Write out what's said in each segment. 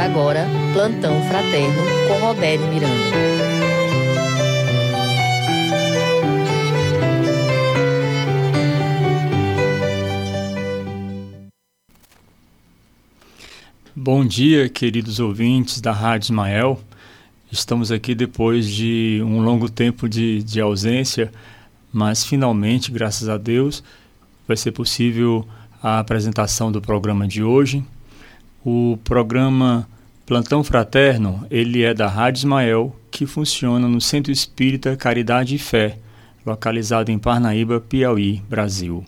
Agora Plantão Fraterno com Roberto Miranda. Bom dia, queridos ouvintes da Rádio Ismael. Estamos aqui depois de um longo tempo de, de ausência, mas finalmente, graças a Deus, vai ser possível a apresentação do programa de hoje. O programa Plantão Fraterno, ele é da Rádio Ismael, que funciona no Centro Espírita Caridade e Fé, localizado em Parnaíba, Piauí, Brasil.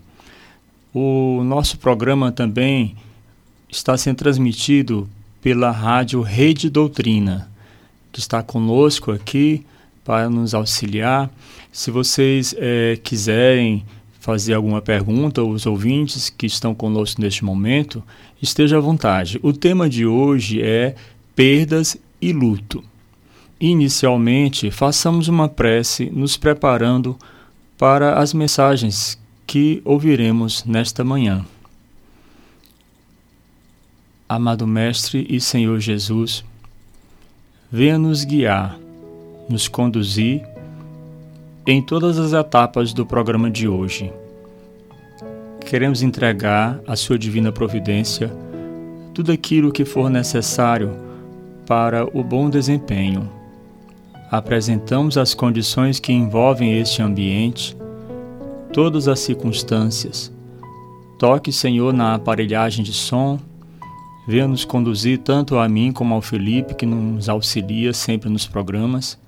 O nosso programa também está sendo transmitido pela rádio Rede Doutrina, que está conosco aqui para nos auxiliar. Se vocês é, quiserem fazer alguma pergunta, os ouvintes que estão conosco neste momento, esteja à vontade. O tema de hoje é perdas e luto. Inicialmente, façamos uma prece nos preparando para as mensagens que ouviremos nesta manhã. Amado Mestre e Senhor Jesus, venha nos guiar, nos conduzir em todas as etapas do programa de hoje. Queremos entregar à Sua divina providência tudo aquilo que for necessário para o bom desempenho. Apresentamos as condições que envolvem este ambiente, todas as circunstâncias. Toque, Senhor, na aparelhagem de som, venha nos conduzir tanto a mim como ao Felipe, que nos auxilia sempre nos programas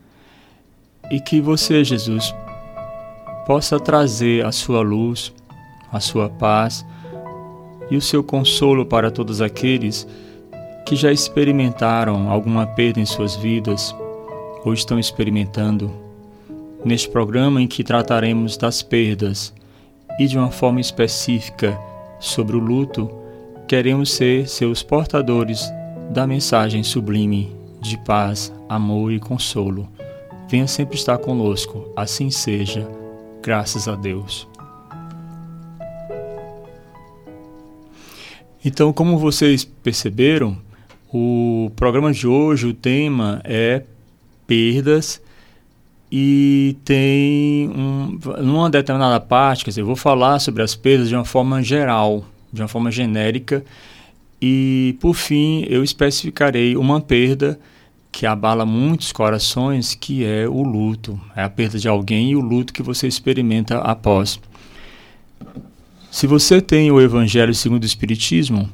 e que você, Jesus, possa trazer a sua luz, a sua paz e o seu consolo para todos aqueles que já experimentaram alguma perda em suas vidas ou estão experimentando. Neste programa em que trataremos das perdas e de uma forma específica sobre o luto, queremos ser seus portadores da mensagem sublime de paz, amor e consolo venha sempre estar conosco. Assim seja, graças a Deus. Então, como vocês perceberam, o programa de hoje, o tema é perdas e tem um, numa determinada parte, quer dizer, eu vou falar sobre as perdas de uma forma geral, de uma forma genérica, e por fim eu especificarei uma perda que abala muitos corações, que é o luto, é a perda de alguém e o luto que você experimenta após. Se você tem o Evangelho segundo o Espiritismo,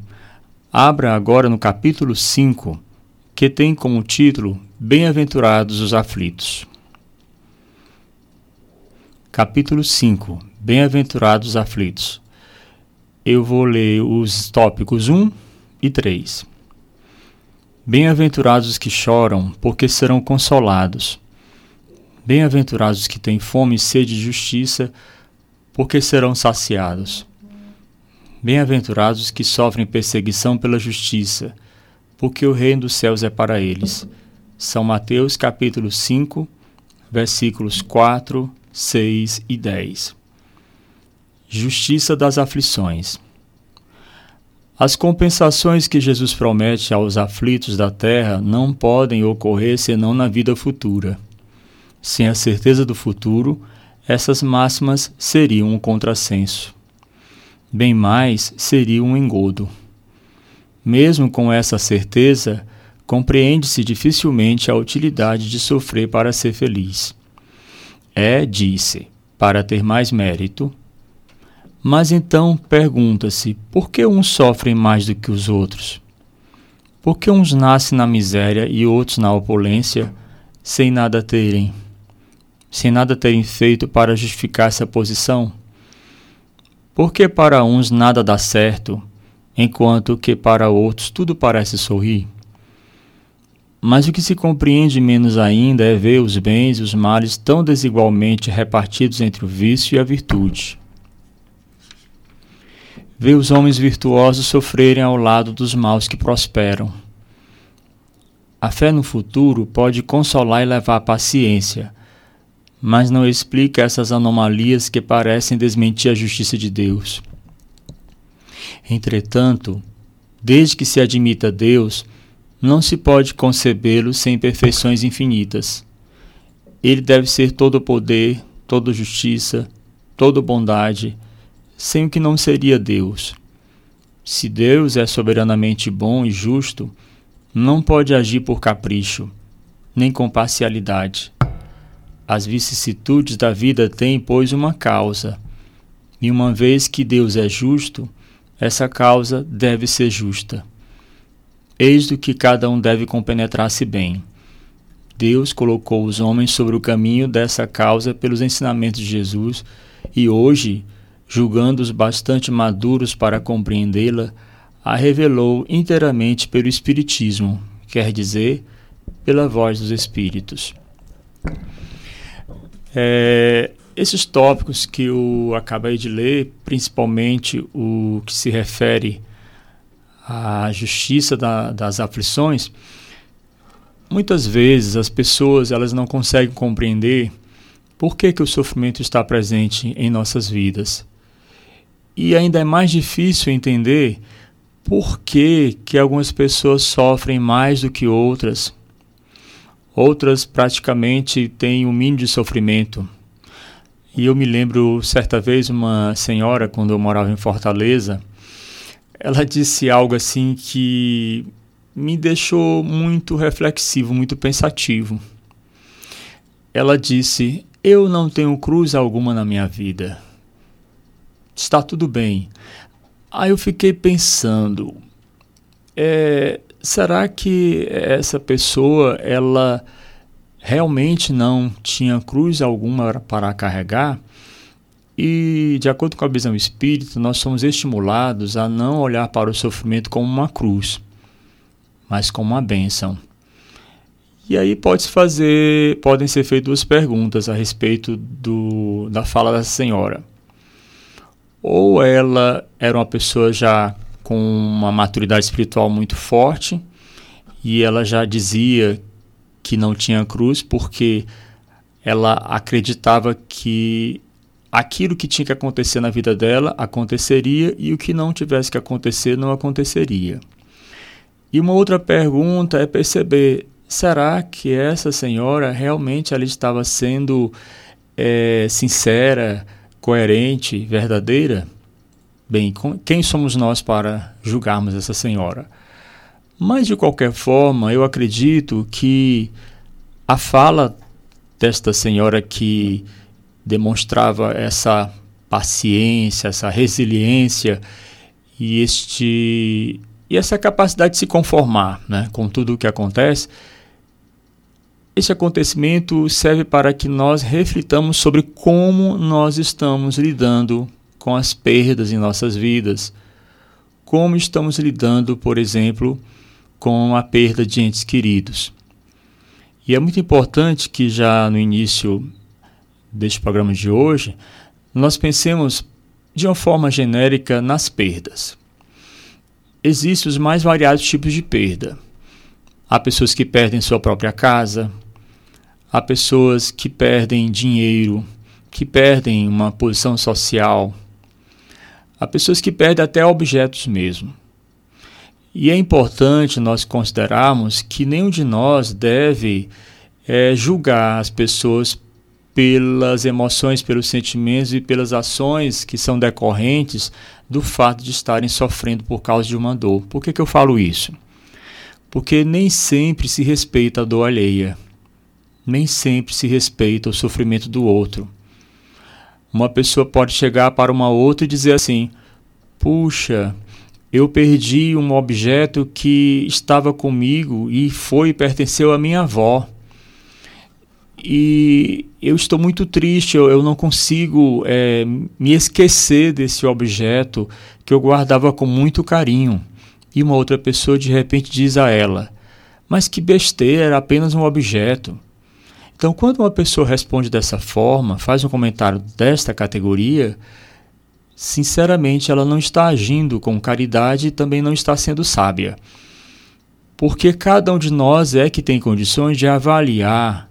abra agora no capítulo 5, que tem como título Bem-aventurados os aflitos. Capítulo 5 Bem-aventurados os aflitos. Eu vou ler os tópicos 1 e 3. Bem-aventurados os que choram, porque serão consolados. Bem-aventurados os que têm fome e sede de justiça, porque serão saciados. Bem-aventurados os que sofrem perseguição pela justiça, porque o reino dos céus é para eles. São Mateus capítulo 5, versículos 4, 6 e 10. Justiça das aflições. As compensações que Jesus promete aos aflitos da terra não podem ocorrer senão na vida futura. Sem a certeza do futuro, essas máximas seriam um contrassenso. Bem mais, seria um engodo. Mesmo com essa certeza, compreende-se dificilmente a utilidade de sofrer para ser feliz. É, disse, para ter mais mérito, mas então pergunta-se: por que uns sofrem mais do que os outros? Por que uns nascem na miséria e outros na opulência, sem nada terem? Sem nada terem feito para justificar essa posição? Por que para uns nada dá certo, enquanto que para outros tudo parece sorrir? Mas o que se compreende menos ainda é ver os bens e os males tão desigualmente repartidos entre o vício e a virtude vê os homens virtuosos sofrerem ao lado dos maus que prosperam. A fé no futuro pode consolar e levar à paciência, mas não explica essas anomalias que parecem desmentir a justiça de Deus. Entretanto, desde que se admita Deus, não se pode concebê-lo sem perfeições infinitas. Ele deve ser todo poder, toda justiça, toda bondade, sem o que não seria Deus. Se Deus é soberanamente bom e justo, não pode agir por capricho, nem com parcialidade. As vicissitudes da vida têm, pois, uma causa, e uma vez que Deus é justo, essa causa deve ser justa. Eis do que cada um deve compenetrar-se bem. Deus colocou os homens sobre o caminho dessa causa pelos ensinamentos de Jesus e hoje, julgando-os bastante maduros para compreendê-la, a revelou inteiramente pelo Espiritismo, quer dizer, pela voz dos Espíritos. É, esses tópicos que eu acabei de ler, principalmente o que se refere à justiça da, das aflições, muitas vezes as pessoas elas não conseguem compreender por que, que o sofrimento está presente em nossas vidas. E ainda é mais difícil entender por que, que algumas pessoas sofrem mais do que outras. Outras praticamente têm o um mínimo de sofrimento. E eu me lembro certa vez uma senhora, quando eu morava em Fortaleza, ela disse algo assim que me deixou muito reflexivo, muito pensativo. Ela disse: Eu não tenho cruz alguma na minha vida. Está tudo bem. Aí eu fiquei pensando, é, será que essa pessoa ela realmente não tinha cruz alguma para carregar? E, de acordo com a visão espírita, nós somos estimulados a não olhar para o sofrimento como uma cruz, mas como uma bênção. E aí pode fazer, podem ser feitas duas perguntas a respeito do, da fala da senhora ou ela era uma pessoa já com uma maturidade espiritual muito forte e ela já dizia que não tinha cruz porque ela acreditava que aquilo que tinha que acontecer na vida dela aconteceria e o que não tivesse que acontecer não aconteceria. E uma outra pergunta é perceber: será que essa senhora realmente ela estava sendo é, sincera? Coerente, verdadeira, bem, quem somos nós para julgarmos essa senhora? Mas, de qualquer forma, eu acredito que a fala desta senhora que demonstrava essa paciência, essa resiliência e este e essa capacidade de se conformar, né, com tudo o que acontece, esse acontecimento serve para que nós reflitamos sobre como nós estamos lidando com as perdas em nossas vidas. Como estamos lidando, por exemplo, com a perda de entes queridos. E é muito importante que já no início deste programa de hoje, nós pensemos de uma forma genérica nas perdas. Existem os mais variados tipos de perda. Há pessoas que perdem sua própria casa, Há pessoas que perdem dinheiro, que perdem uma posição social. Há pessoas que perdem até objetos mesmo. E é importante nós considerarmos que nenhum de nós deve é, julgar as pessoas pelas emoções, pelos sentimentos e pelas ações que são decorrentes do fato de estarem sofrendo por causa de uma dor. Por que, que eu falo isso? Porque nem sempre se respeita a dor alheia nem sempre se respeita o sofrimento do outro. Uma pessoa pode chegar para uma outra e dizer assim: Puxa, eu perdi um objeto que estava comigo e foi pertenceu à minha avó. E eu estou muito triste, eu, eu não consigo é, me esquecer desse objeto que eu guardava com muito carinho. E uma outra pessoa de repente diz a ela: Mas que besteira, era apenas um objeto. Então, quando uma pessoa responde dessa forma, faz um comentário desta categoria, sinceramente ela não está agindo com caridade e também não está sendo sábia. Porque cada um de nós é que tem condições de avaliar,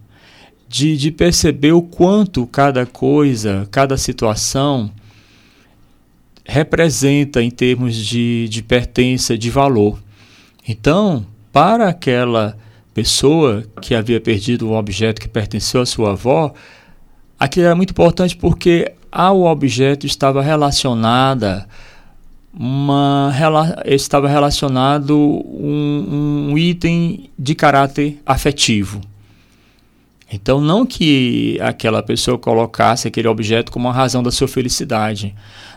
de, de perceber o quanto cada coisa, cada situação representa em termos de, de pertença, de valor. Então, para aquela pessoa que havia perdido um objeto que pertenceu à sua avó, aquilo era muito importante porque ao objeto estava relacionada uma estava relacionado um, um item de caráter afetivo. Então, não que aquela pessoa colocasse aquele objeto como a razão da sua felicidade,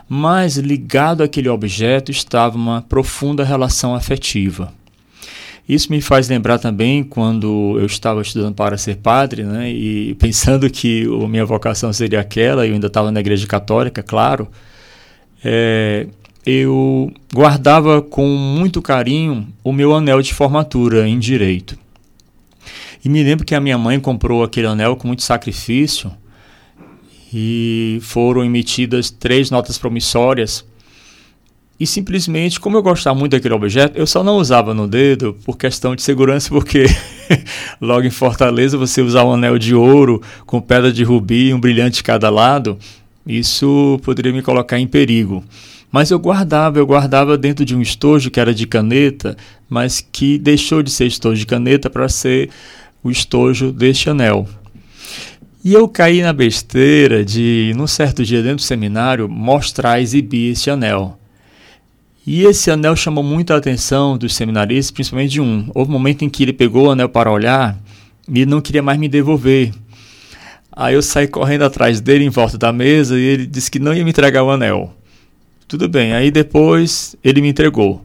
mas ligado àquele objeto estava uma profunda relação afetiva. Isso me faz lembrar também quando eu estava estudando para ser padre, né, e pensando que a minha vocação seria aquela, eu ainda estava na igreja católica, claro, é, eu guardava com muito carinho o meu anel de formatura em direito. E me lembro que a minha mãe comprou aquele anel com muito sacrifício e foram emitidas três notas promissórias. E simplesmente, como eu gostava muito daquele objeto, eu só não usava no dedo por questão de segurança, porque logo em Fortaleza você usar um anel de ouro com pedra de rubi e um brilhante de cada lado, isso poderia me colocar em perigo. Mas eu guardava, eu guardava dentro de um estojo que era de caneta, mas que deixou de ser estojo de caneta para ser o estojo deste anel. E eu caí na besteira de, num certo dia dentro do seminário, mostrar, exibir esse anel. E esse anel chamou muito a atenção dos seminaristas, principalmente de um. Houve um momento em que ele pegou o anel para olhar e não queria mais me devolver. Aí eu saí correndo atrás dele em volta da mesa e ele disse que não ia me entregar o anel. Tudo bem, aí depois ele me entregou.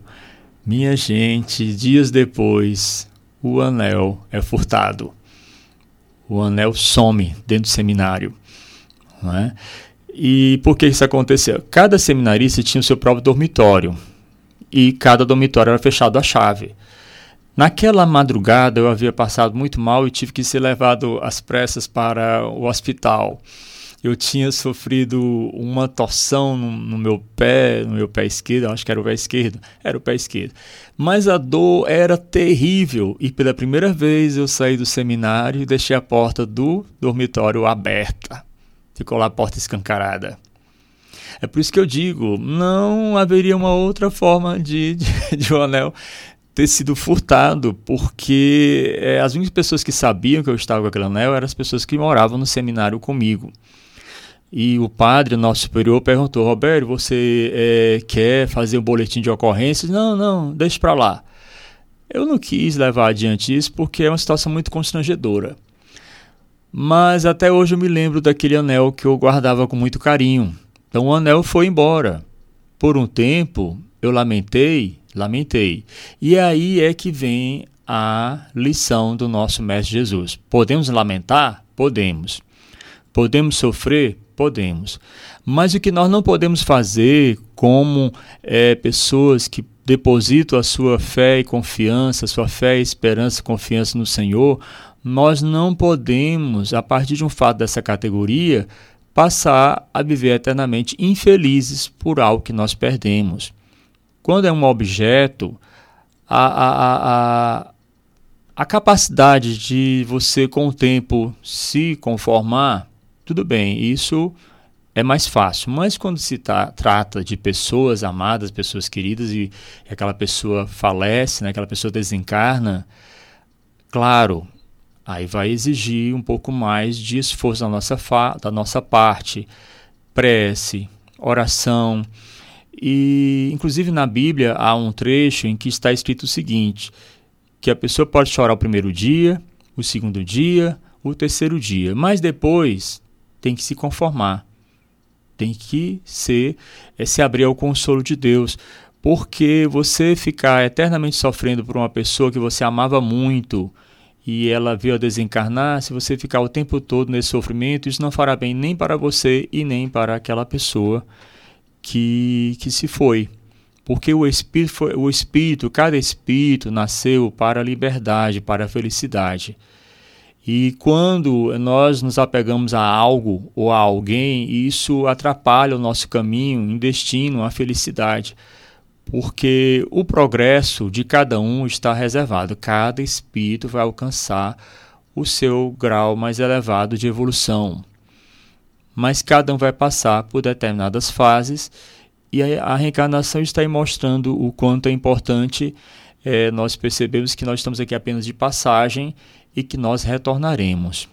Minha gente, dias depois, o anel é furtado. O anel some dentro do seminário. Não é? E por que isso aconteceu? Cada seminarista tinha o seu próprio dormitório. E cada dormitório era fechado à chave. Naquela madrugada eu havia passado muito mal e tive que ser levado às pressas para o hospital eu tinha sofrido uma torção no, no, meu pé, no meu pé esquerdo, acho que era o pé esquerdo, era o pé esquerdo. Mas a dor era terrível e pela primeira vez eu saí do seminário e deixei a porta do dormitório aberta. Ficou lá a porta escancarada. É por isso que eu digo, não haveria uma outra forma de, de, de o anel ter sido furtado, porque é, as únicas pessoas que sabiam que eu estava com aquele anel eram as pessoas que moravam no seminário comigo. E o padre, nosso superior, perguntou: Roberto, você é, quer fazer um boletim de ocorrências? Não, não, deixe para lá. Eu não quis levar adiante isso porque é uma situação muito constrangedora. Mas até hoje eu me lembro daquele anel que eu guardava com muito carinho. Então o anel foi embora. Por um tempo eu lamentei, lamentei. E aí é que vem a lição do nosso Mestre Jesus. Podemos lamentar? Podemos. Podemos sofrer? Podemos. Mas o que nós não podemos fazer como é, pessoas que depositam a sua fé e confiança, sua fé, esperança e confiança no Senhor, nós não podemos, a partir de um fato dessa categoria, passar a viver eternamente infelizes por algo que nós perdemos. Quando é um objeto, a, a, a, a capacidade de você, com o tempo, se conformar tudo bem, isso é mais fácil. Mas quando se tá, trata de pessoas amadas, pessoas queridas, e, aquela pessoa falece, né, aquela pessoa desencarna, claro, aí vai exigir um pouco mais de esforço da nossa, da nossa parte, prece, oração. E, inclusive, na Bíblia há um trecho em que está escrito o seguinte: que a pessoa pode chorar o primeiro dia, o segundo dia, o terceiro dia, mas depois tem que se conformar, tem que ser, é, se abrir ao consolo de Deus, porque você ficar eternamente sofrendo por uma pessoa que você amava muito e ela veio a desencarnar, se você ficar o tempo todo nesse sofrimento, isso não fará bem nem para você e nem para aquela pessoa que, que se foi. Porque o espírito, o espírito, cada espírito nasceu para a liberdade, para a felicidade. E quando nós nos apegamos a algo ou a alguém, isso atrapalha o nosso caminho em destino à felicidade, porque o progresso de cada um está reservado, cada espírito vai alcançar o seu grau mais elevado de evolução. Mas cada um vai passar por determinadas fases e a reencarnação está aí mostrando o quanto é importante é, nós percebemos que nós estamos aqui apenas de passagem e que nós retornaremos.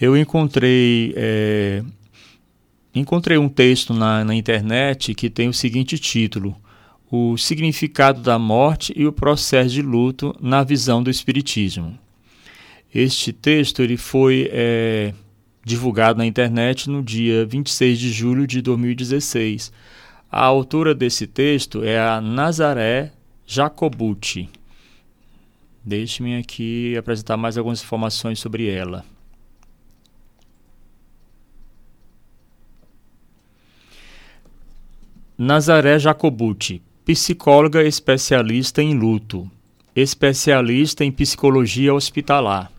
Eu encontrei é, encontrei um texto na, na internet que tem o seguinte título: O significado da morte e o processo de luto na visão do Espiritismo. Este texto ele foi é, divulgado na internet no dia 26 de julho de 2016. A autora desse texto é a Nazaré Jacobucci. Deixe-me aqui apresentar mais algumas informações sobre ela. Nazaré Jacobucci, psicóloga especialista em luto, especialista em psicologia hospitalar.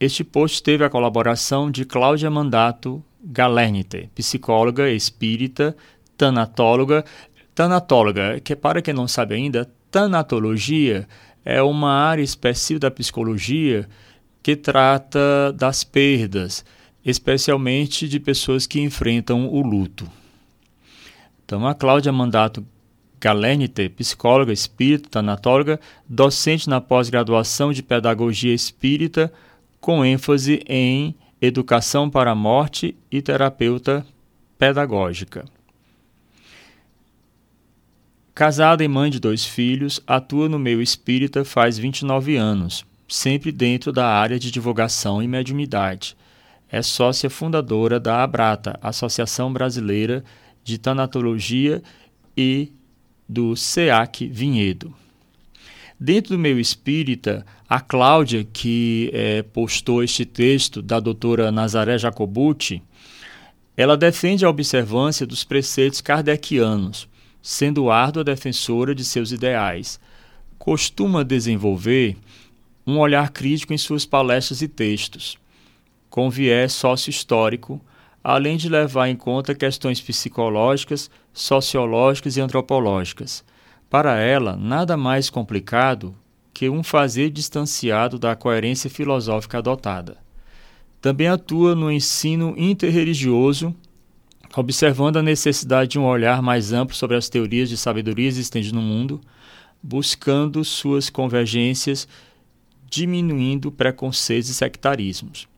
Este post teve a colaboração de Cláudia Mandato Galernite, psicóloga espírita, tanatóloga. Tanatóloga, que para quem não sabe ainda, tanatologia é uma área específica da psicologia que trata das perdas especialmente de pessoas que enfrentam o luto. Então, a Cláudia Mandato Galernite, psicóloga espírita, tanatóloga, docente na pós-graduação de Pedagogia Espírita, com ênfase em Educação para a Morte e terapeuta pedagógica. Casada e mãe de dois filhos, atua no meio espírita faz 29 anos, sempre dentro da área de divulgação e mediunidade é sócia fundadora da Abrata, Associação Brasileira de Tanatologia e do SEAC Vinhedo. Dentro do meio espírita, a Cláudia, que é, postou este texto da doutora Nazaré Jacobucci, ela defende a observância dos preceitos kardecianos, sendo árdua defensora de seus ideais. Costuma desenvolver um olhar crítico em suas palestras e textos com viés sócio-histórico, além de levar em conta questões psicológicas, sociológicas e antropológicas. Para ela, nada mais complicado que um fazer distanciado da coerência filosófica adotada. Também atua no ensino interreligioso, observando a necessidade de um olhar mais amplo sobre as teorias de sabedoria existentes no mundo, buscando suas convergências, diminuindo preconceitos e sectarismos.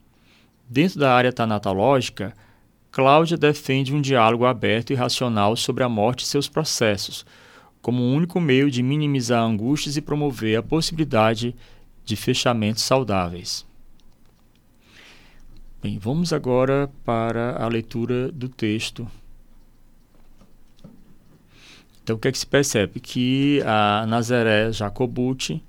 Dentro da área tanatológica, Cláudia defende um diálogo aberto e racional sobre a morte e seus processos, como um único meio de minimizar angústias e promover a possibilidade de fechamentos saudáveis. Bem, vamos agora para a leitura do texto. Então, o que é que se percebe? Que a Nazaré Jacobucci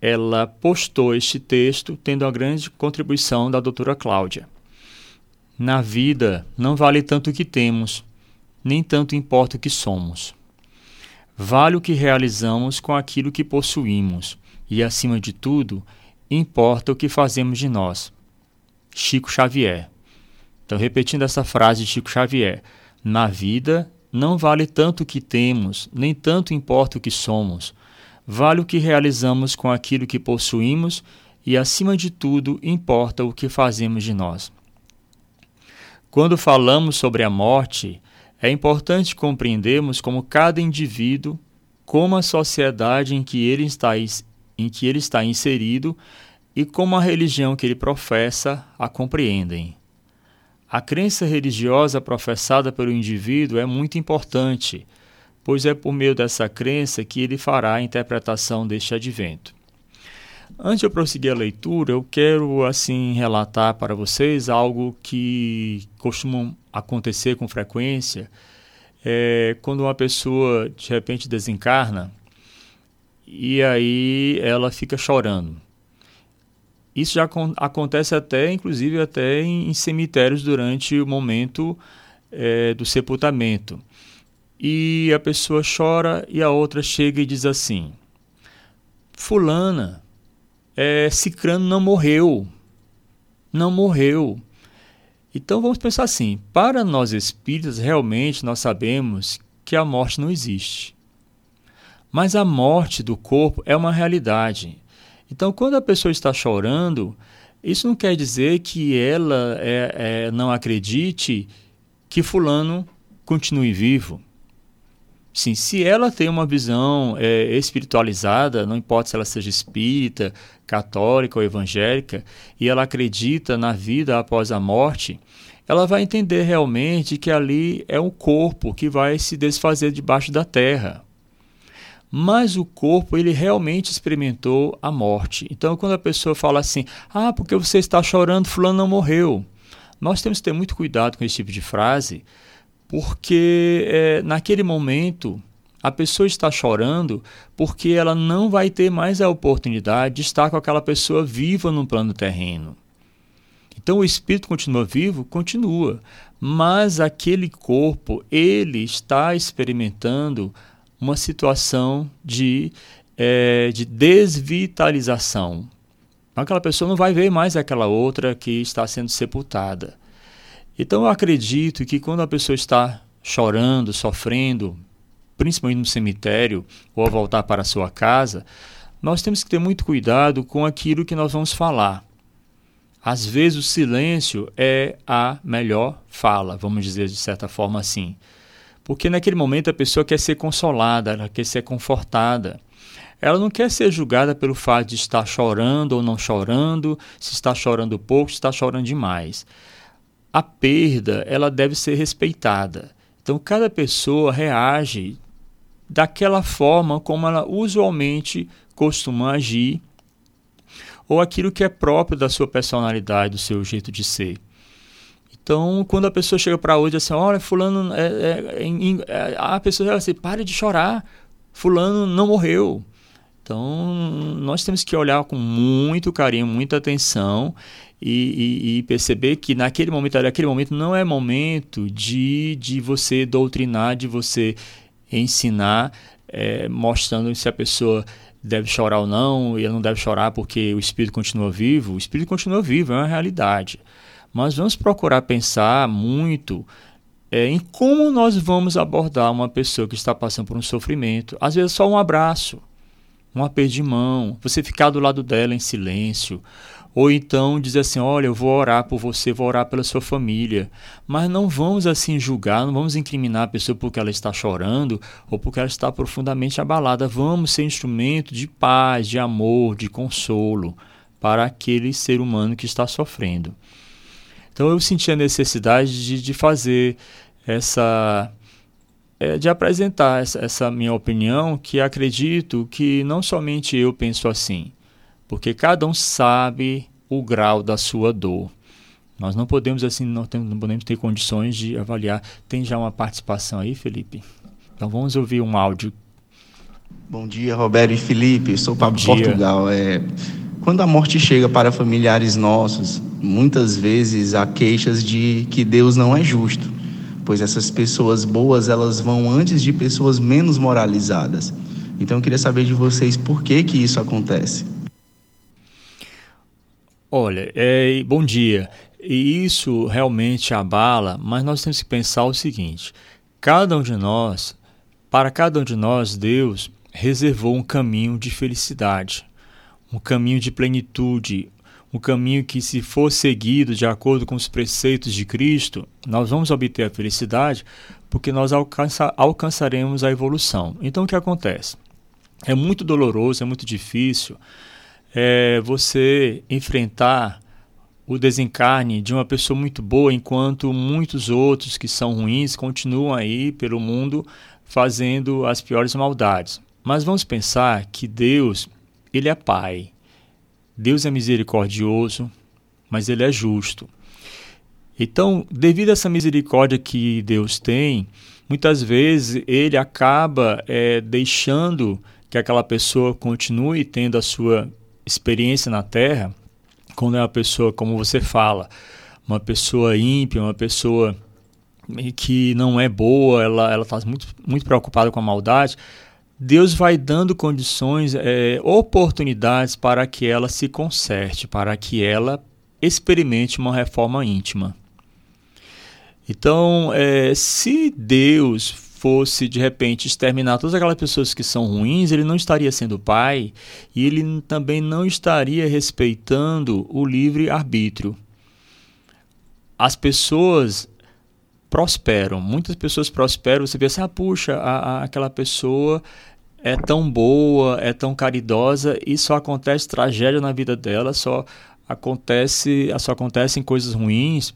ela postou este texto tendo a grande contribuição da doutora Cláudia. Na vida não vale tanto o que temos, nem tanto importa o que somos. Vale o que realizamos com aquilo que possuímos, e, acima de tudo, importa o que fazemos de nós. Chico Xavier. Então, repetindo essa frase de Chico Xavier: Na vida não vale tanto o que temos, nem tanto importa o que somos Vale o que realizamos com aquilo que possuímos e, acima de tudo, importa o que fazemos de nós. Quando falamos sobre a morte, é importante compreendermos como cada indivíduo, como a sociedade em que ele está, em que ele está inserido e como a religião que ele professa a compreendem. A crença religiosa professada pelo indivíduo é muito importante pois é por meio dessa crença que ele fará a interpretação deste advento. Antes de eu prosseguir a leitura, eu quero assim relatar para vocês algo que costuma acontecer com frequência, é, quando uma pessoa de repente desencarna e aí ela fica chorando. Isso já acontece até, inclusive, até em, cemitérios durante o momento é, do sepultamento e a pessoa chora e a outra chega e diz assim: Fulana, é, Cicrano não morreu. Não morreu. Então vamos pensar assim: para nós espíritas, realmente nós sabemos que a morte não existe. Mas a morte do corpo é uma realidade. Então, quando a pessoa está chorando, isso não quer dizer que ela é, é, não acredite que Fulano continue vivo. Sim, se ela tem uma visão é, espiritualizada, não importa se ela seja espírita, católica ou evangélica, e ela acredita na vida após a morte, ela vai entender realmente que ali é um corpo que vai se desfazer debaixo da terra. Mas o corpo, ele realmente experimentou a morte. Então, quando a pessoa fala assim, ah, porque você está chorando, fulano não morreu. Nós temos que ter muito cuidado com esse tipo de frase, porque é, naquele momento a pessoa está chorando porque ela não vai ter mais a oportunidade de estar com aquela pessoa viva no plano terreno. Então o espírito continua vivo, continua, mas aquele corpo ele está experimentando uma situação de, é, de desvitalização. Aquela pessoa não vai ver mais aquela outra que está sendo sepultada. Então eu acredito que quando a pessoa está chorando, sofrendo, principalmente no cemitério ou ao voltar para a sua casa, nós temos que ter muito cuidado com aquilo que nós vamos falar. Às vezes o silêncio é a melhor fala, vamos dizer de certa forma assim. Porque naquele momento a pessoa quer ser consolada, ela quer ser confortada. Ela não quer ser julgada pelo fato de estar chorando ou não chorando, se está chorando pouco, se está chorando demais a perda ela deve ser respeitada. Então cada pessoa reage daquela forma como ela usualmente costuma agir ou aquilo que é próprio da sua personalidade, do seu jeito de ser. Então, quando a pessoa chega para hoje assim, olha, fulano, é, é, é, a pessoa fala assim, pare de chorar, fulano não morreu. Então, nós temos que olhar com muito carinho, muita atenção e, e, e, perceber que naquele momento, naquele momento não é momento de, de você doutrinar, de você ensinar, é, mostrando se a pessoa deve chorar ou não, e ela não deve chorar porque o espírito continua vivo. O espírito continua vivo, é uma realidade. Mas vamos procurar pensar muito é, em como nós vamos abordar uma pessoa que está passando por um sofrimento. Às vezes, só um abraço, um aperto de mão, você ficar do lado dela em silêncio ou então dizer assim: olha, eu vou orar por você, vou orar pela sua família. Mas não vamos assim julgar, não vamos incriminar a pessoa porque ela está chorando ou porque ela está profundamente abalada. Vamos ser instrumento de paz, de amor, de consolo para aquele ser humano que está sofrendo. Então eu senti a necessidade de, de fazer essa. É, de apresentar essa, essa minha opinião, que acredito que não somente eu penso assim, porque cada um sabe o grau da sua dor. Nós não podemos assim, não, temos, não podemos ter condições de avaliar. Tem já uma participação aí, Felipe? Então vamos ouvir um áudio. Bom dia, Roberto e Felipe. Eu sou Pablo Portugal. É, quando a morte chega para familiares nossos, muitas vezes há queixas de que Deus não é justo, pois essas pessoas boas elas vão antes de pessoas menos moralizadas. Então eu queria saber de vocês por que que isso acontece. Olha, é, bom dia. E isso realmente abala, mas nós temos que pensar o seguinte: cada um de nós, para cada um de nós, Deus reservou um caminho de felicidade, um caminho de plenitude, um caminho que, se for seguido de acordo com os preceitos de Cristo, nós vamos obter a felicidade, porque nós alcança, alcançaremos a evolução. Então, o que acontece? É muito doloroso, é muito difícil é você enfrentar o desencarne de uma pessoa muito boa, enquanto muitos outros que são ruins continuam aí pelo mundo fazendo as piores maldades. Mas vamos pensar que Deus, ele é Pai. Deus é misericordioso, mas ele é justo. Então, devido a essa misericórdia que Deus tem, muitas vezes ele acaba é, deixando que aquela pessoa continue tendo a sua experiência na Terra, quando é uma pessoa, como você fala, uma pessoa ímpia, uma pessoa que não é boa, ela está muito, muito preocupada com a maldade, Deus vai dando condições, é, oportunidades para que ela se conserte, para que ela experimente uma reforma íntima. Então, é, se Deus fosse de repente exterminar todas aquelas pessoas que são ruins, ele não estaria sendo pai e ele também não estaria respeitando o livre arbítrio. As pessoas prosperam. Muitas pessoas prosperam, você pensa, assim, ah, puxa, a, a, aquela pessoa é tão boa, é tão caridosa e só acontece tragédia na vida dela, só acontece, só acontecem coisas ruins.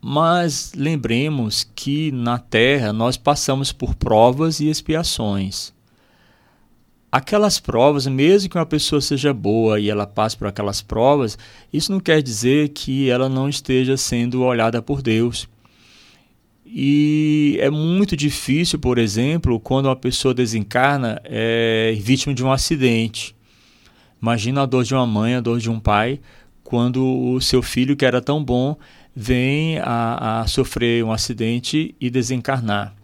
Mas lembremos que na terra nós passamos por provas e expiações. Aquelas provas, mesmo que uma pessoa seja boa e ela passe por aquelas provas, isso não quer dizer que ela não esteja sendo olhada por Deus. E é muito difícil, por exemplo, quando uma pessoa desencarna é vítima de um acidente. Imagina a dor de uma mãe, a dor de um pai, quando o seu filho, que era tão bom, vem a, a sofrer um acidente e desencarnar.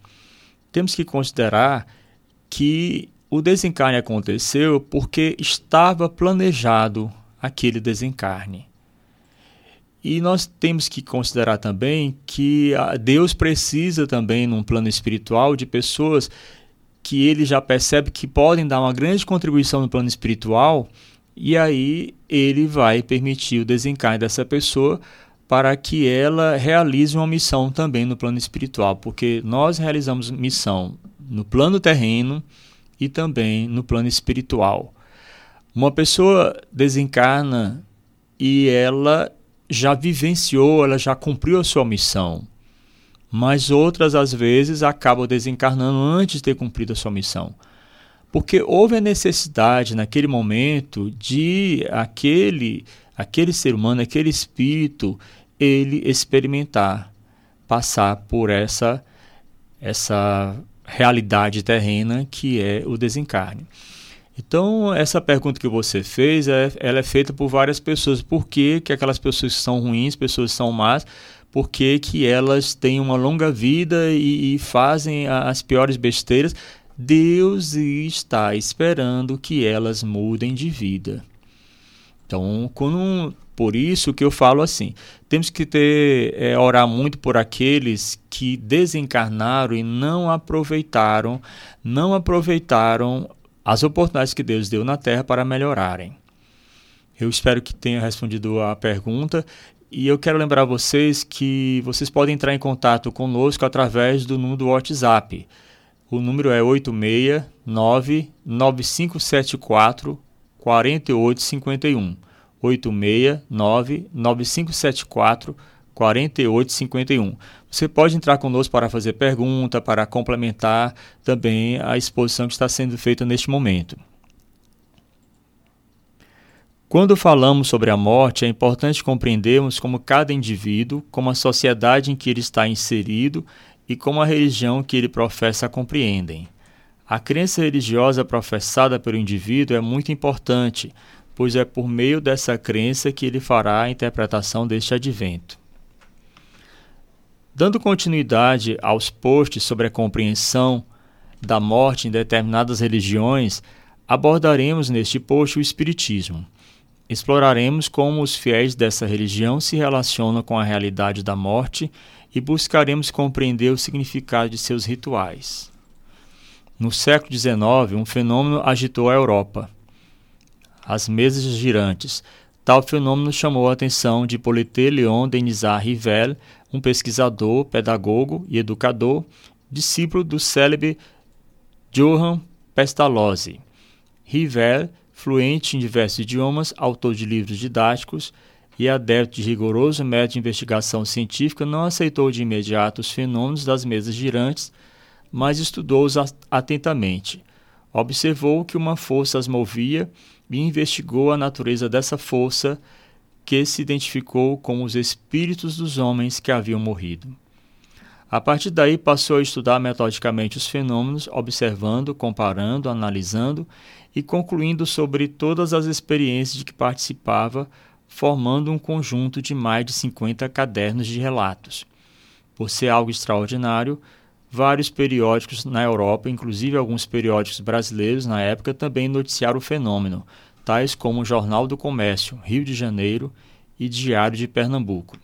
Temos que considerar que o desencarne aconteceu porque estava planejado aquele desencarne. E nós temos que considerar também que Deus precisa também, num plano espiritual, de pessoas que ele já percebe que podem dar uma grande contribuição no plano espiritual, e aí ele vai permitir o desencarne dessa pessoa para que ela realize uma missão também no plano espiritual, porque nós realizamos missão no plano terreno e também no plano espiritual. Uma pessoa desencarna e ela já vivenciou, ela já cumpriu a sua missão. Mas outras, às vezes, acabam desencarnando antes de ter cumprido a sua missão. Porque houve a necessidade, naquele momento, de aquele, aquele ser humano, aquele espírito, ele experimentar, passar por essa, essa realidade terrena que é o desencarne. Então, essa pergunta que você fez, é, ela é feita por várias pessoas. Por que, que aquelas pessoas são ruins, pessoas são más, por que, que elas têm uma longa vida e, e fazem as piores besteiras? Deus está esperando que elas mudem de vida. Então, quando, por isso que eu falo assim, temos que ter é, orar muito por aqueles que desencarnaram e não aproveitaram, não aproveitaram as oportunidades que Deus deu na terra para melhorarem. Eu espero que tenha respondido a pergunta e eu quero lembrar vocês que vocês podem entrar em contato conosco através do número do WhatsApp. O número é 869 9574 4851. 869 9574 4851. Você pode entrar conosco para fazer pergunta, para complementar também a exposição que está sendo feita neste momento. Quando falamos sobre a morte, é importante compreendermos como cada indivíduo, como a sociedade em que ele está inserido e como a religião que ele professa compreendem. A crença religiosa professada pelo indivíduo é muito importante, pois é por meio dessa crença que ele fará a interpretação deste advento. Dando continuidade aos posts sobre a compreensão da morte em determinadas religiões, abordaremos neste post o Espiritismo. Exploraremos como os fiéis dessa religião se relacionam com a realidade da morte e buscaremos compreender o significado de seus rituais. No século XIX, um fenômeno agitou a Europa. As mesas girantes. Tal fenômeno chamou a atenção de Hippolyte Léon Denisard Rivel, um pesquisador, pedagogo e educador, discípulo do célebre Johann Pestalozzi. Rivel, fluente em diversos idiomas, autor de livros didáticos e adepto de rigoroso método de investigação científica, não aceitou de imediato os fenômenos das mesas girantes, mas estudou-os atentamente. Observou que uma força as movia e investigou a natureza dessa força que se identificou com os espíritos dos homens que haviam morrido. A partir daí, passou a estudar metodicamente os fenômenos, observando, comparando, analisando e concluindo sobre todas as experiências de que participava, formando um conjunto de mais de 50 cadernos de relatos. Por ser algo extraordinário, vários periódicos na Europa, inclusive alguns periódicos brasileiros na época, também noticiaram o fenômeno, tais como o Jornal do Comércio, Rio de Janeiro e Diário de Pernambuco.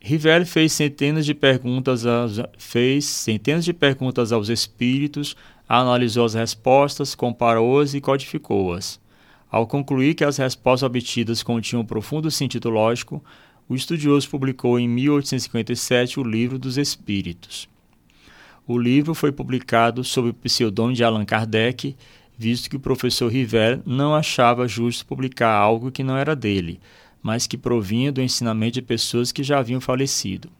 Rivelli fez centenas de perguntas aos, fez centenas de perguntas aos espíritos, analisou as respostas, comparou-as e codificou-as. Ao concluir que as respostas obtidas continham um profundo sentido lógico, o estudioso publicou em 1857 o Livro dos Espíritos. O livro foi publicado sob o pseudônimo de Allan Kardec, visto que o professor River não achava justo publicar algo que não era dele, mas que provinha do ensinamento de pessoas que já haviam falecido.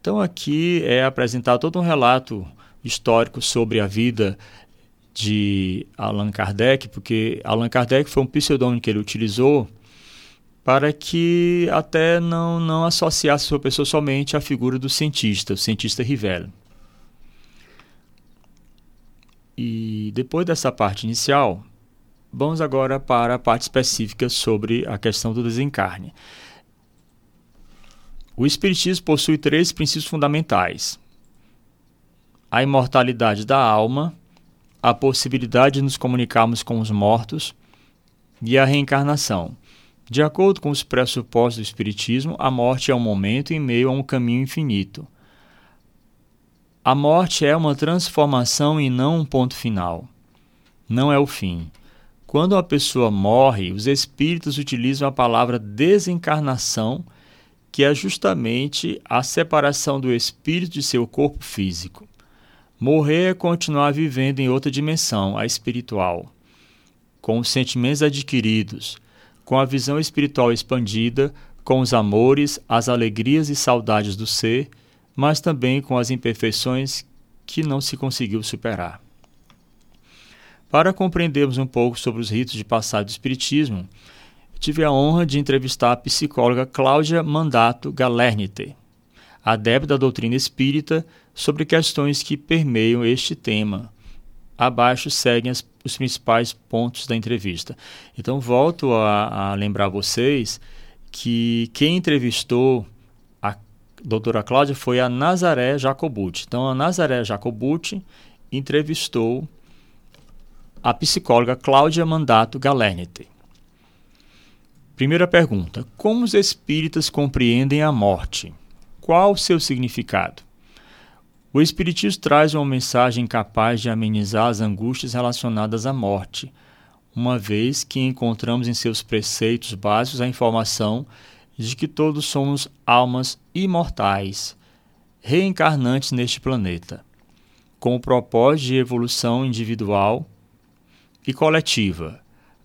Então aqui é apresentado todo um relato histórico sobre a vida de Allan Kardec, porque Allan Kardec foi um pseudônimo que ele utilizou para que até não, não associasse sua pessoa somente à figura do cientista, o cientista Rivel. E depois dessa parte inicial, vamos agora para a parte específica sobre a questão do desencarne. O Espiritismo possui três princípios fundamentais: a imortalidade da alma, a possibilidade de nos comunicarmos com os mortos e a reencarnação. De acordo com os pressupostos do Espiritismo, a morte é um momento em meio a um caminho infinito. A morte é uma transformação e não um ponto final. Não é o fim. Quando a pessoa morre, os espíritos utilizam a palavra desencarnação, que é justamente a separação do espírito de seu corpo físico. Morrer é continuar vivendo em outra dimensão, a espiritual, com os sentimentos adquiridos, com a visão espiritual expandida, com os amores, as alegrias e saudades do ser mas também com as imperfeições que não se conseguiu superar. Para compreendermos um pouco sobre os ritos de passagem do Espiritismo, tive a honra de entrevistar a psicóloga Cláudia Mandato Galernite, adepta da doutrina espírita, sobre questões que permeiam este tema. Abaixo seguem as, os principais pontos da entrevista. Então, volto a, a lembrar vocês que quem entrevistou doutora Cláudia foi a Nazaré Jacobucci. Então, a Nazaré Jacobucci entrevistou a psicóloga Cláudia Mandato Galernite. Primeira pergunta: Como os espíritas compreendem a morte? Qual o seu significado? O Espiritismo traz uma mensagem capaz de amenizar as angústias relacionadas à morte, uma vez que encontramos em seus preceitos básicos a informação de que todos somos almas imortais, reencarnantes neste planeta, com o propósito de evolução individual e coletiva.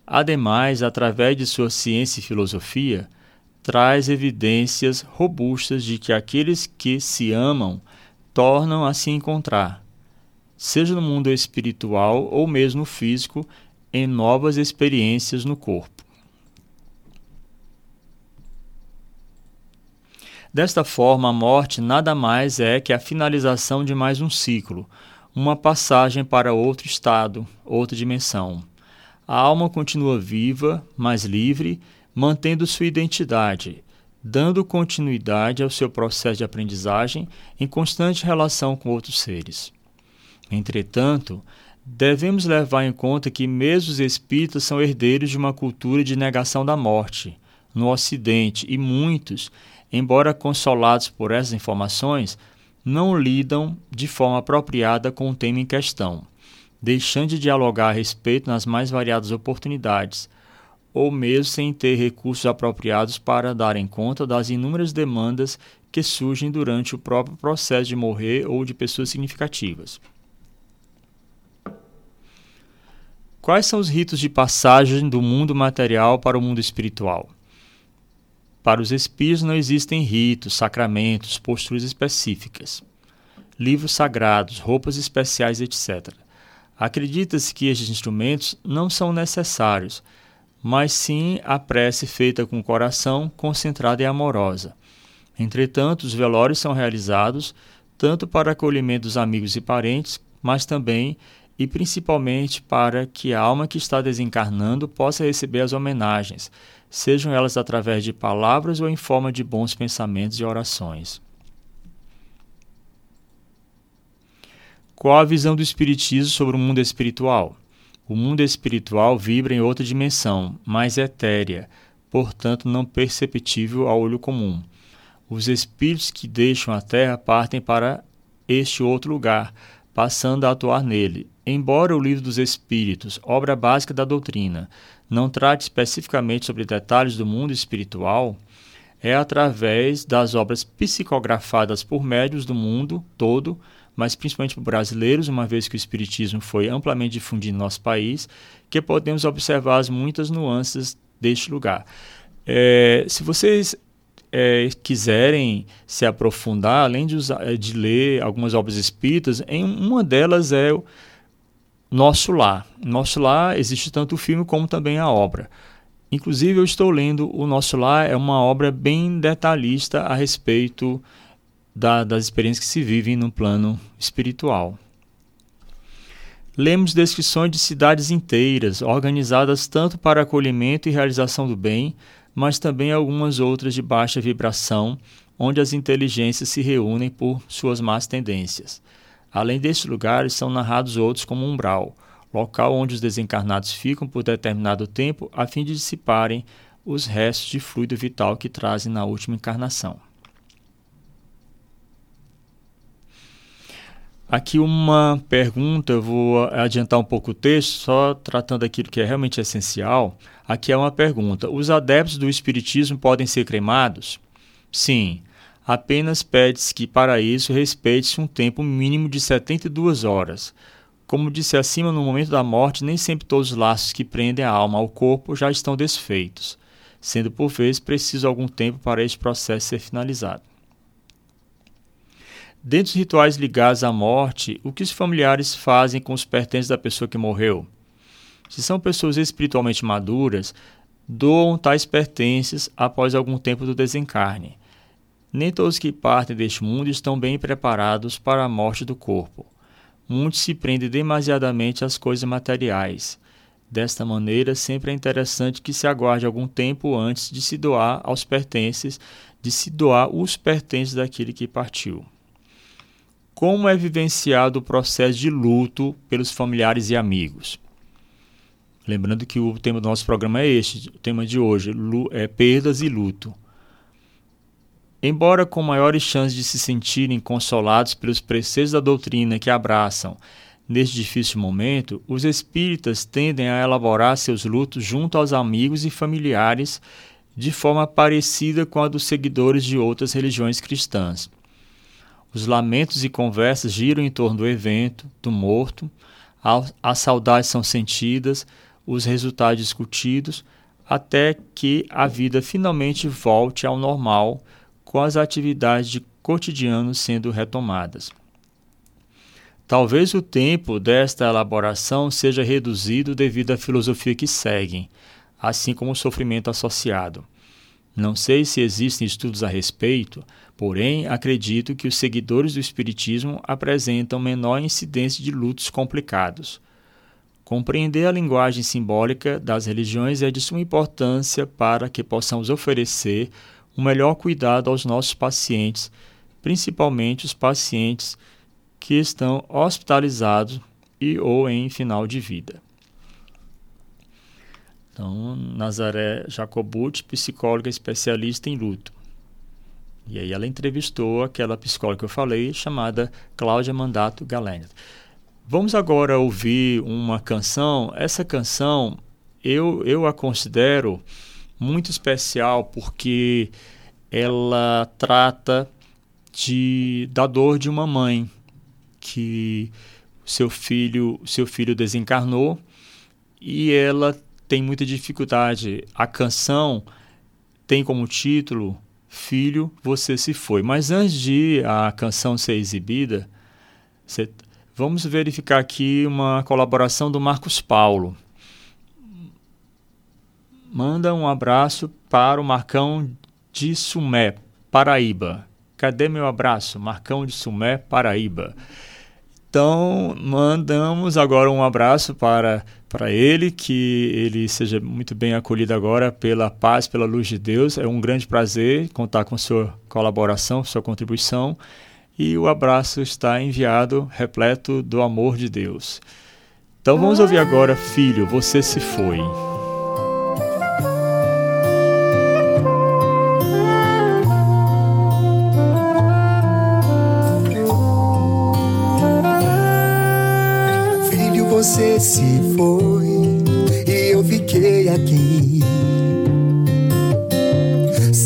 Ademais, através de sua ciência e filosofia, traz evidências robustas de que aqueles que se amam tornam a se encontrar, seja no mundo espiritual ou mesmo físico, em novas experiências no corpo. Desta forma, a morte nada mais é que a finalização de mais um ciclo, uma passagem para outro estado, outra dimensão. A alma continua viva, mas livre, mantendo sua identidade, dando continuidade ao seu processo de aprendizagem em constante relação com outros seres. Entretanto, devemos levar em conta que mesmo os espíritas são herdeiros de uma cultura de negação da morte no Ocidente e muitos embora consolados por essas informações, não lidam de forma apropriada com o tema em questão, deixando de dialogar a respeito nas mais variadas oportunidades, ou mesmo sem ter recursos apropriados para darem conta das inúmeras demandas que surgem durante o próprio processo de morrer ou de pessoas significativas. Quais são os ritos de passagem do mundo material para o mundo espiritual? Para os espíritos não existem ritos, sacramentos, posturas específicas, livros sagrados, roupas especiais, etc. Acredita-se que estes instrumentos não são necessários, mas sim a prece feita com o coração concentrada e amorosa. Entretanto, os velórios são realizados tanto para acolhimento dos amigos e parentes, mas também e principalmente para que a alma que está desencarnando possa receber as homenagens, sejam elas através de palavras ou em forma de bons pensamentos e orações. Qual a visão do Espiritismo sobre o mundo espiritual? O mundo espiritual vibra em outra dimensão, mais etérea, portanto não perceptível ao olho comum. Os espíritos que deixam a Terra partem para este outro lugar, passando a atuar nele. Embora o Livro dos Espíritos, obra básica da doutrina, não trate especificamente sobre detalhes do mundo espiritual, é através das obras psicografadas por médios do mundo todo, mas principalmente por brasileiros, uma vez que o Espiritismo foi amplamente difundido no nosso país, que podemos observar as muitas nuances deste lugar. É, se vocês é, quiserem se aprofundar, além de, usar, é, de ler algumas obras espíritas, em uma delas é o Nosso Lar. Nosso Lar existe tanto o filme como também a obra. Inclusive, eu estou lendo O Nosso Lar, é uma obra bem detalhista a respeito da, das experiências que se vivem no plano espiritual. Lemos descrições de cidades inteiras, organizadas tanto para acolhimento e realização do bem, mas também algumas outras de baixa vibração, onde as inteligências se reúnem por suas más tendências. Além destes lugares, são narrados outros como umbral, local onde os desencarnados ficam por determinado tempo a fim de dissiparem os restos de fluido vital que trazem na última encarnação. Aqui uma pergunta, vou adiantar um pouco o texto, só tratando aquilo que é realmente essencial. Aqui é uma pergunta: os adeptos do Espiritismo podem ser cremados? Sim, apenas pede-se que para isso respeite-se um tempo mínimo de 72 horas. Como disse acima, no momento da morte, nem sempre todos os laços que prendem a alma ao corpo já estão desfeitos, sendo por vezes preciso algum tempo para este processo ser finalizado. Dentre os rituais ligados à morte, o que os familiares fazem com os pertences da pessoa que morreu? Se são pessoas espiritualmente maduras, doam tais pertences após algum tempo do desencarne. Nem todos que partem deste mundo estão bem preparados para a morte do corpo. Muitos se prendem demasiadamente às coisas materiais. Desta maneira, sempre é interessante que se aguarde algum tempo antes de se doar aos pertences, de se doar os pertences daquele que partiu como é vivenciado o processo de luto pelos familiares e amigos. Lembrando que o tema do nosso programa é este, o tema de hoje é perdas e luto. Embora com maiores chances de se sentirem consolados pelos preceitos da doutrina que abraçam neste difícil momento, os espíritas tendem a elaborar seus lutos junto aos amigos e familiares de forma parecida com a dos seguidores de outras religiões cristãs. Os lamentos e conversas giram em torno do evento, do morto, as saudades são sentidas, os resultados discutidos, até que a vida finalmente volte ao normal, com as atividades de cotidiano sendo retomadas. Talvez o tempo desta elaboração seja reduzido devido à filosofia que seguem, assim como o sofrimento associado. Não sei se existem estudos a respeito, porém acredito que os seguidores do Espiritismo apresentam menor incidência de lutos complicados. Compreender a linguagem simbólica das religiões é de suma importância para que possamos oferecer um melhor cuidado aos nossos pacientes, principalmente os pacientes que estão hospitalizados e ou em final de vida. Então, Nazaré Jacobucci, psicóloga especialista em luto. E aí ela entrevistou aquela psicóloga que eu falei, chamada Cláudia Mandato Galena. Vamos agora ouvir uma canção. Essa canção eu, eu a considero muito especial porque ela trata de, da dor de uma mãe que seu filho, seu filho desencarnou e ela tem muita dificuldade. A canção tem como título Filho, você se foi. Mas antes de a canção ser exibida, você, vamos verificar aqui uma colaboração do Marcos Paulo. Manda um abraço para o Marcão de Sumé, Paraíba. Cadê meu abraço? Marcão de Sumé, Paraíba. Então, mandamos agora um abraço para, para ele, que ele seja muito bem acolhido agora pela paz, pela luz de Deus. É um grande prazer contar com sua colaboração, sua contribuição. E o abraço está enviado repleto do amor de Deus. Então vamos ouvir agora, filho, você se foi.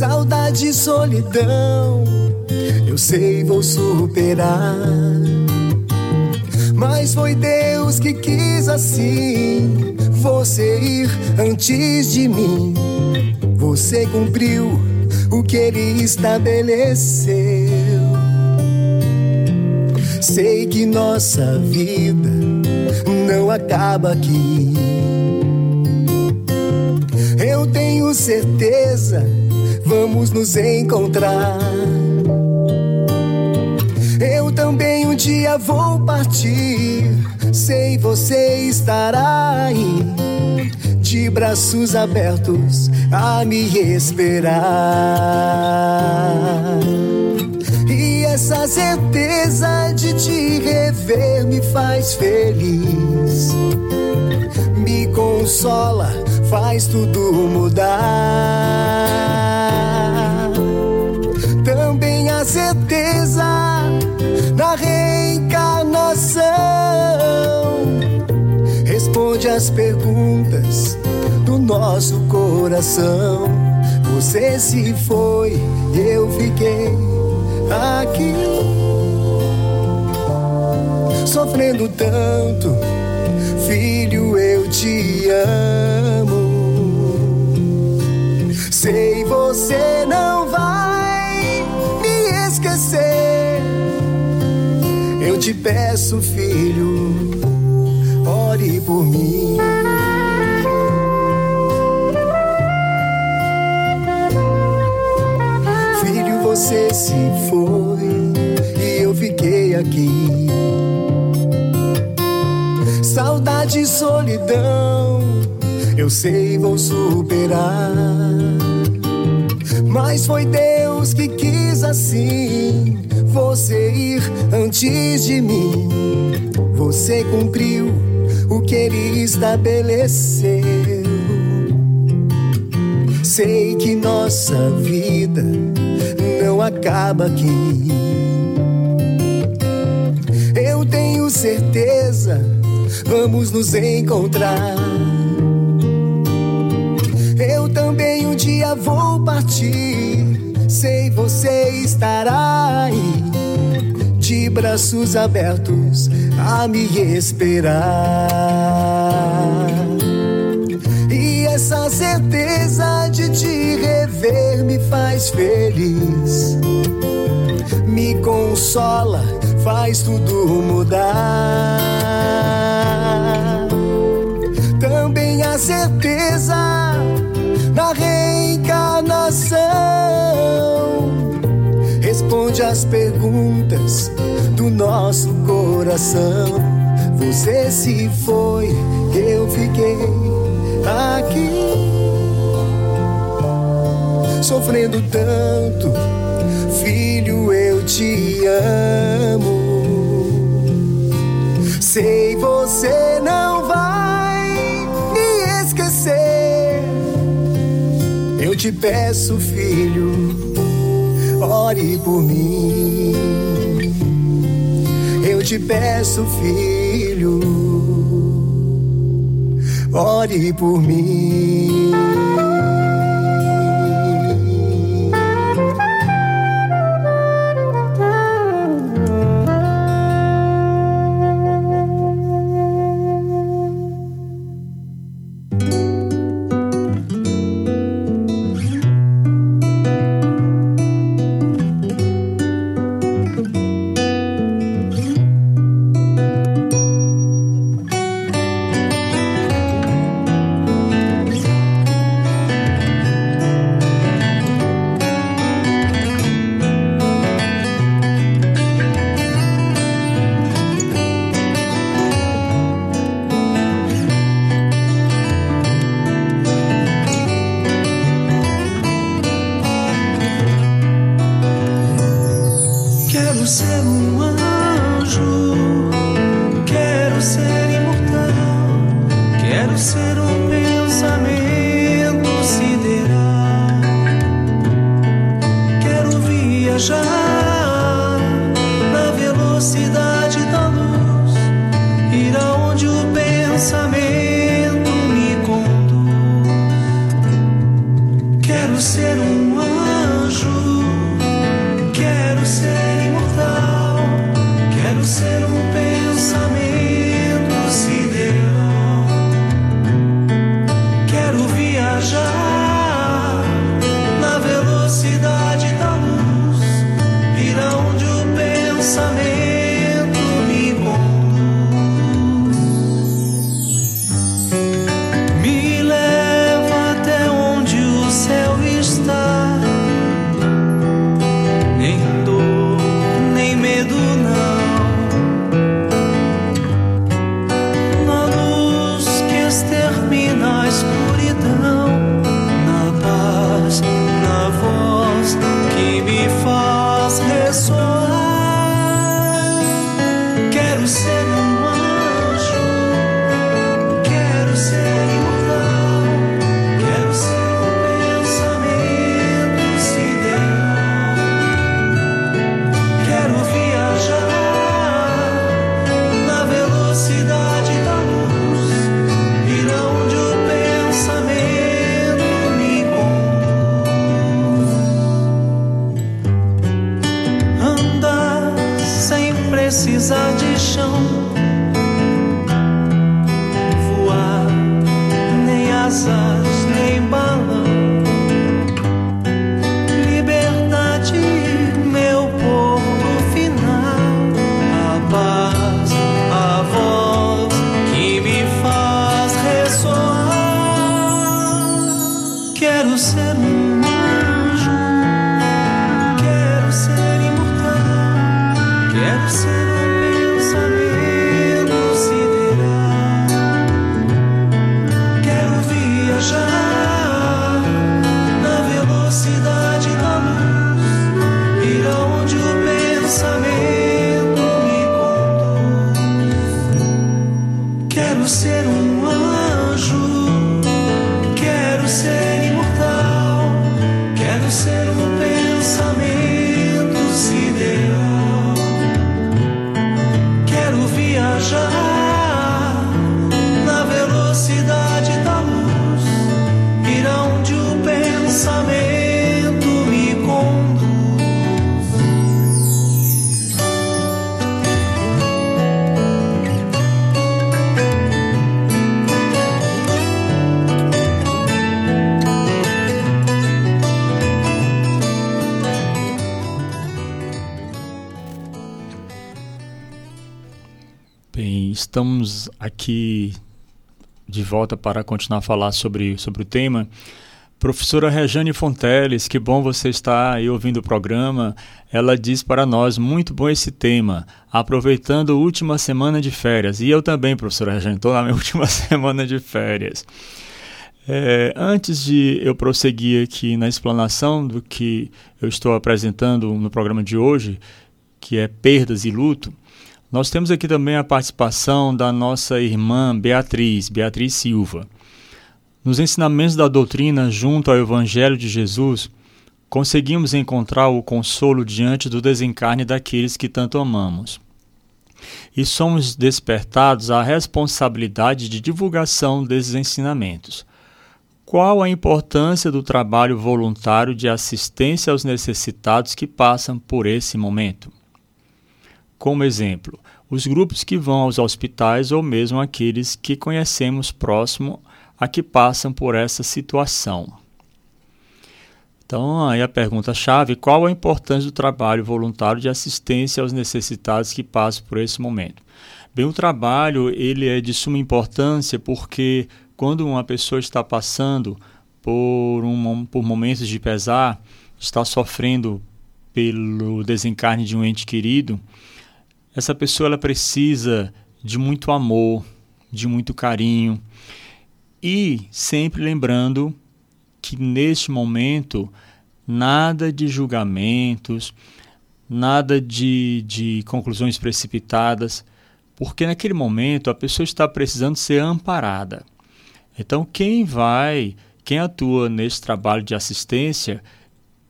Saudade e solidão, eu sei vou superar. Mas foi Deus que quis assim você ir antes de mim. Você cumpriu o que ele estabeleceu. Sei que nossa vida não acaba aqui. Eu tenho certeza, vamos nos encontrar. Eu também um dia vou partir. Sei você estará aí, de braços abertos a me esperar. E essa certeza de te rever me faz feliz, me consola, faz tudo mudar. Também a certeza da reencarnação responde às perguntas do nosso coração. Você se foi, eu fiquei aqui, sofrendo tanto. Filho, eu te amo. Você não vai me esquecer. Eu te peço, filho, ore por mim. Filho, você se foi e eu fiquei aqui. Saudade e solidão, eu sei vou superar. Mas foi Deus que quis assim você ir antes de mim. Você cumpriu o que ele estabeleceu. Sei que nossa vida não acaba aqui. Eu tenho certeza, vamos nos encontrar. Também um dia vou partir. Sei você estará aí, de braços abertos a me esperar. E essa certeza de te rever me faz feliz, me consola, faz tudo mudar. Também a certeza reencarnação responde às perguntas do nosso coração. Você se foi, eu fiquei aqui, sofrendo tanto. Filho, eu te amo. Sei você não te peço, filho, ore por mim. Eu te peço, filho, ore por mim. mesa de chão voar nem azar. Volta para continuar a falar sobre, sobre o tema. Professora Rejane Fonteles, que bom você estar aí ouvindo o programa. Ela diz para nós, muito bom esse tema, aproveitando a última semana de férias. E eu também, professora Rejane, estou na minha última semana de férias. É, antes de eu prosseguir aqui na explanação do que eu estou apresentando no programa de hoje, que é perdas e luto, nós temos aqui também a participação da nossa irmã Beatriz, Beatriz Silva. Nos ensinamentos da doutrina junto ao Evangelho de Jesus, conseguimos encontrar o consolo diante do desencarne daqueles que tanto amamos. E somos despertados à responsabilidade de divulgação desses ensinamentos. Qual a importância do trabalho voluntário de assistência aos necessitados que passam por esse momento? Como exemplo, os grupos que vão aos hospitais ou mesmo aqueles que conhecemos próximo a que passam por essa situação. Então, aí a pergunta-chave: qual a importância do trabalho voluntário de assistência aos necessitados que passam por esse momento? Bem, o trabalho ele é de suma importância porque quando uma pessoa está passando por, um, por momentos de pesar, está sofrendo pelo desencarne de um ente querido, essa pessoa ela precisa de muito amor, de muito carinho e sempre lembrando que neste momento nada de julgamentos, nada de, de conclusões precipitadas, porque naquele momento a pessoa está precisando ser amparada. Então, quem vai, quem atua nesse trabalho de assistência,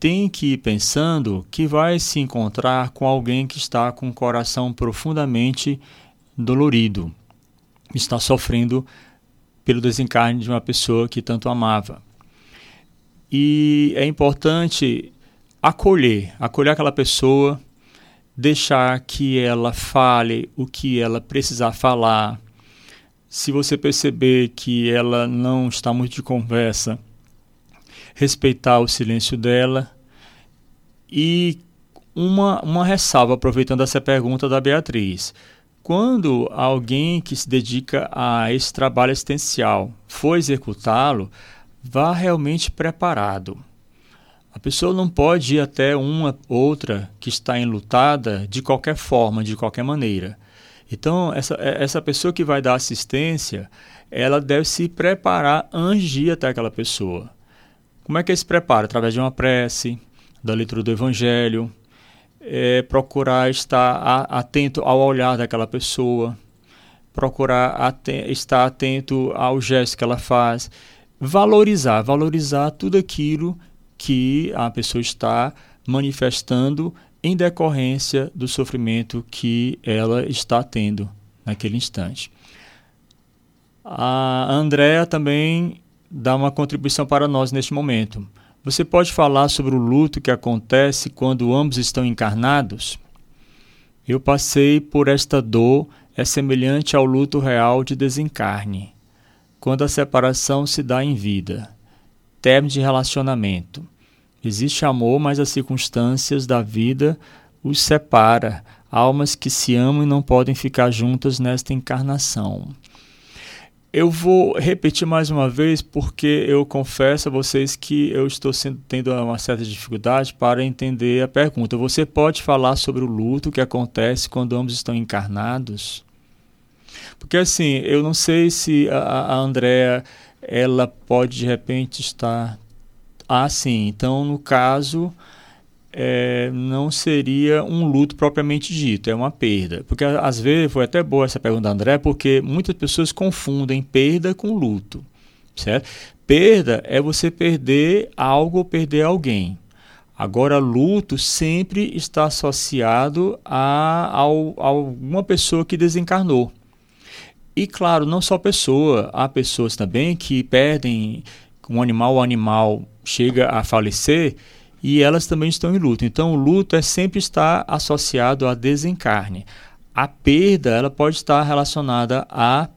tem que ir pensando que vai se encontrar com alguém que está com o coração profundamente dolorido, está sofrendo pelo desencarne de uma pessoa que tanto amava. E é importante acolher, acolher aquela pessoa, deixar que ela fale o que ela precisar falar. Se você perceber que ela não está muito de conversa, respeitar o silêncio dela. E uma, uma ressalva, aproveitando essa pergunta da Beatriz. Quando alguém que se dedica a esse trabalho assistencial for executá-lo, vá realmente preparado. A pessoa não pode ir até uma outra que está enlutada de qualquer forma, de qualquer maneira. Então, essa, essa pessoa que vai dar assistência, ela deve se preparar antes de ir até aquela pessoa. Como é que ele se prepara? Através de uma prece, da leitura do Evangelho, é, procurar estar atento ao olhar daquela pessoa, procurar estar atento ao gesto que ela faz, valorizar, valorizar tudo aquilo que a pessoa está manifestando em decorrência do sofrimento que ela está tendo naquele instante. A Andrea também dá uma contribuição para nós neste momento. Você pode falar sobre o luto que acontece quando ambos estão encarnados? Eu passei por esta dor, é semelhante ao luto real de desencarne, quando a separação se dá em vida. Termo de relacionamento. Existe amor, mas as circunstâncias da vida os separa. Almas que se amam e não podem ficar juntas nesta encarnação. Eu vou repetir mais uma vez porque eu confesso a vocês que eu estou sendo, tendo uma certa dificuldade para entender a pergunta. Você pode falar sobre o luto que acontece quando ambos estão encarnados? Porque assim, eu não sei se a, a Andrea ela pode de repente estar assim. Então, no caso, é, não seria um luto propriamente dito, é uma perda. Porque às vezes, foi até boa essa pergunta André, porque muitas pessoas confundem perda com luto, certo? Perda é você perder algo ou perder alguém. Agora, luto sempre está associado a, a, a alguma pessoa que desencarnou. E claro, não só pessoa, há pessoas também que perdem um animal, o animal chega a falecer e elas também estão em luto. Então, o luto é sempre estar associado a desencarne. A perda ela pode estar relacionada a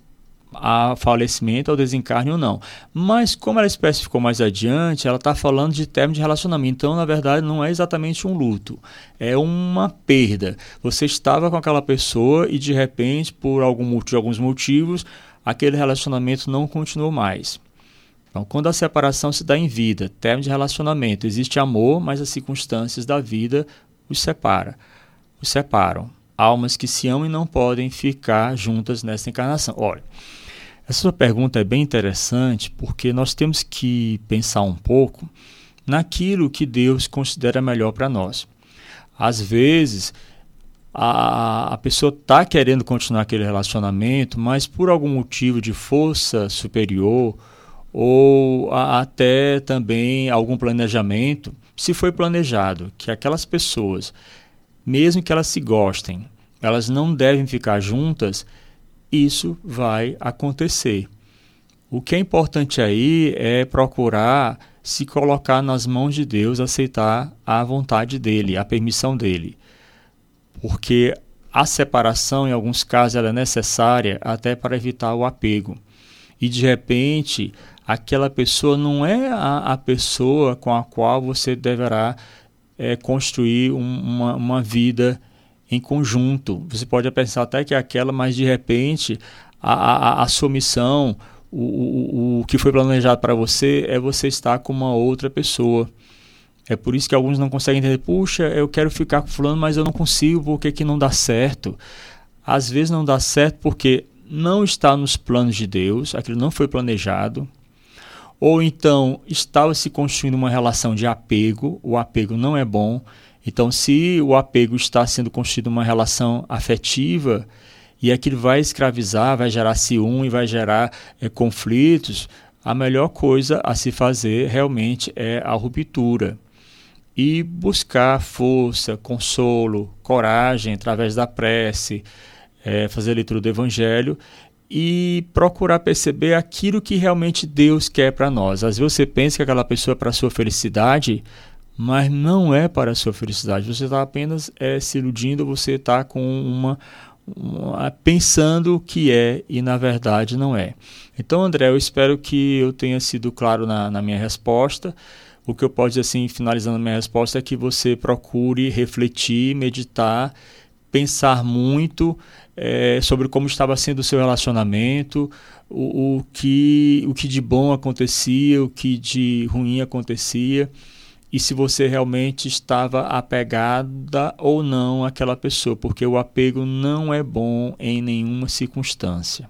a falecimento, ao desencarne ou não. Mas como ela especificou mais adiante, ela está falando de término de relacionamento. Então, na verdade, não é exatamente um luto, é uma perda. Você estava com aquela pessoa e de repente, por algum, de alguns motivos, aquele relacionamento não continuou mais. Então, quando a separação se dá em vida, término de relacionamento, existe amor, mas as circunstâncias da vida os separa, os separam. Almas que se amam e não podem ficar juntas nessa encarnação. Olha, essa sua pergunta é bem interessante porque nós temos que pensar um pouco naquilo que Deus considera melhor para nós. Às vezes, a, a pessoa está querendo continuar aquele relacionamento, mas por algum motivo de força superior ou a, até também algum planejamento, se foi planejado que aquelas pessoas, mesmo que elas se gostem, elas não devem ficar juntas, isso vai acontecer. O que é importante aí é procurar se colocar nas mãos de Deus, aceitar a vontade dele, a permissão dele. Porque a separação, em alguns casos, é necessária até para evitar o apego. E de repente, aquela pessoa não é a, a pessoa com a qual você deverá é, construir um, uma, uma vida em conjunto. Você pode pensar até que é aquela, mas de repente a, a, a sua missão, o, o, o que foi planejado para você é você estar com uma outra pessoa. É por isso que alguns não conseguem entender, puxa, eu quero ficar com fulano, mas eu não consigo, por que, que não dá certo? Às vezes não dá certo porque não está nos planos de Deus, aquilo não foi planejado. Ou então estava se construindo uma relação de apego, o apego não é bom, então, se o apego está sendo construído uma relação afetiva e aquilo vai escravizar, vai gerar ciúme, vai gerar é, conflitos, a melhor coisa a se fazer realmente é a ruptura. E buscar força, consolo, coragem através da prece, é, fazer a leitura do Evangelho e procurar perceber aquilo que realmente Deus quer para nós. Às vezes você pensa que aquela pessoa é para a sua felicidade, mas não é para a sua felicidade. Você está apenas é, se iludindo, você está com uma, uma, pensando que é e na verdade não é. Então, André, eu espero que eu tenha sido claro na, na minha resposta. O que eu posso dizer assim, finalizando a minha resposta, é que você procure refletir, meditar, pensar muito é, sobre como estava sendo o seu relacionamento, o, o, que, o que de bom acontecia, o que de ruim acontecia e se você realmente estava apegada ou não àquela pessoa, porque o apego não é bom em nenhuma circunstância.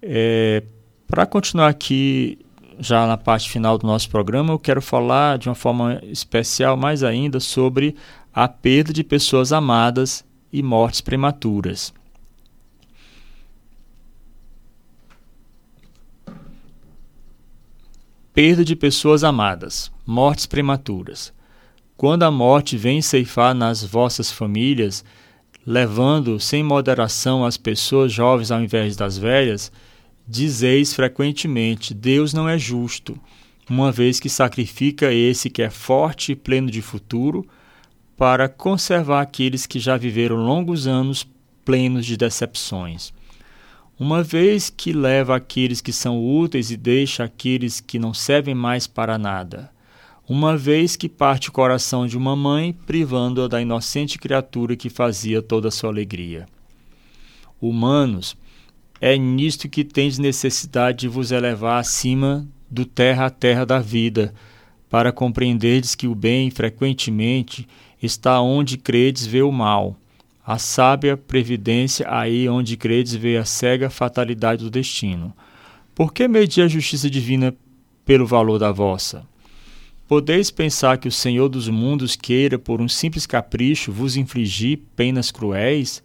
É, Para continuar aqui, já na parte final do nosso programa, eu quero falar de uma forma especial, mais ainda, sobre a perda de pessoas amadas e mortes prematuras. Perda de pessoas amadas, mortes prematuras. Quando a morte vem ceifar nas vossas famílias, levando sem moderação as pessoas jovens ao invés das velhas, dizeis frequentemente: Deus não é justo, uma vez que sacrifica esse que é forte e pleno de futuro, para conservar aqueles que já viveram longos anos plenos de decepções uma vez que leva aqueles que são úteis e deixa aqueles que não servem mais para nada, uma vez que parte o coração de uma mãe, privando-a da inocente criatura que fazia toda a sua alegria. Humanos, é nisto que tendes necessidade de vos elevar acima do terra a terra da vida, para compreenderdes que o bem, frequentemente, está onde credes ver o mal a sábia previdência aí onde credes vê a cega fatalidade do destino. Por que medir a justiça divina pelo valor da vossa? Podeis pensar que o Senhor dos mundos queira, por um simples capricho, vos infligir penas cruéis?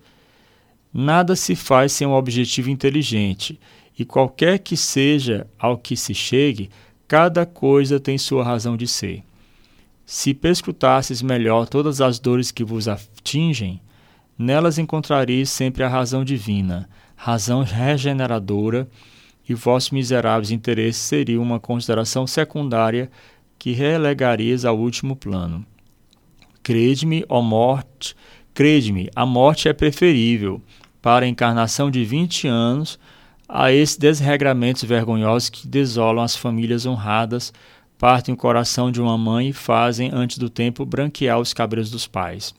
Nada se faz sem um objetivo inteligente, e qualquer que seja ao que se chegue, cada coisa tem sua razão de ser. Se perscrutasses melhor todas as dores que vos atingem, Nelas encontrareis sempre a razão divina, razão regeneradora, e vossos miseráveis interesses seriam uma consideração secundária que relegarias ao último plano. Crede-me, ó morte, crede-me, a morte é preferível para a encarnação de vinte anos a esses desregramentos vergonhosos que desolam as famílias honradas, partem o coração de uma mãe e fazem, antes do tempo, branquear os cabelos dos pais.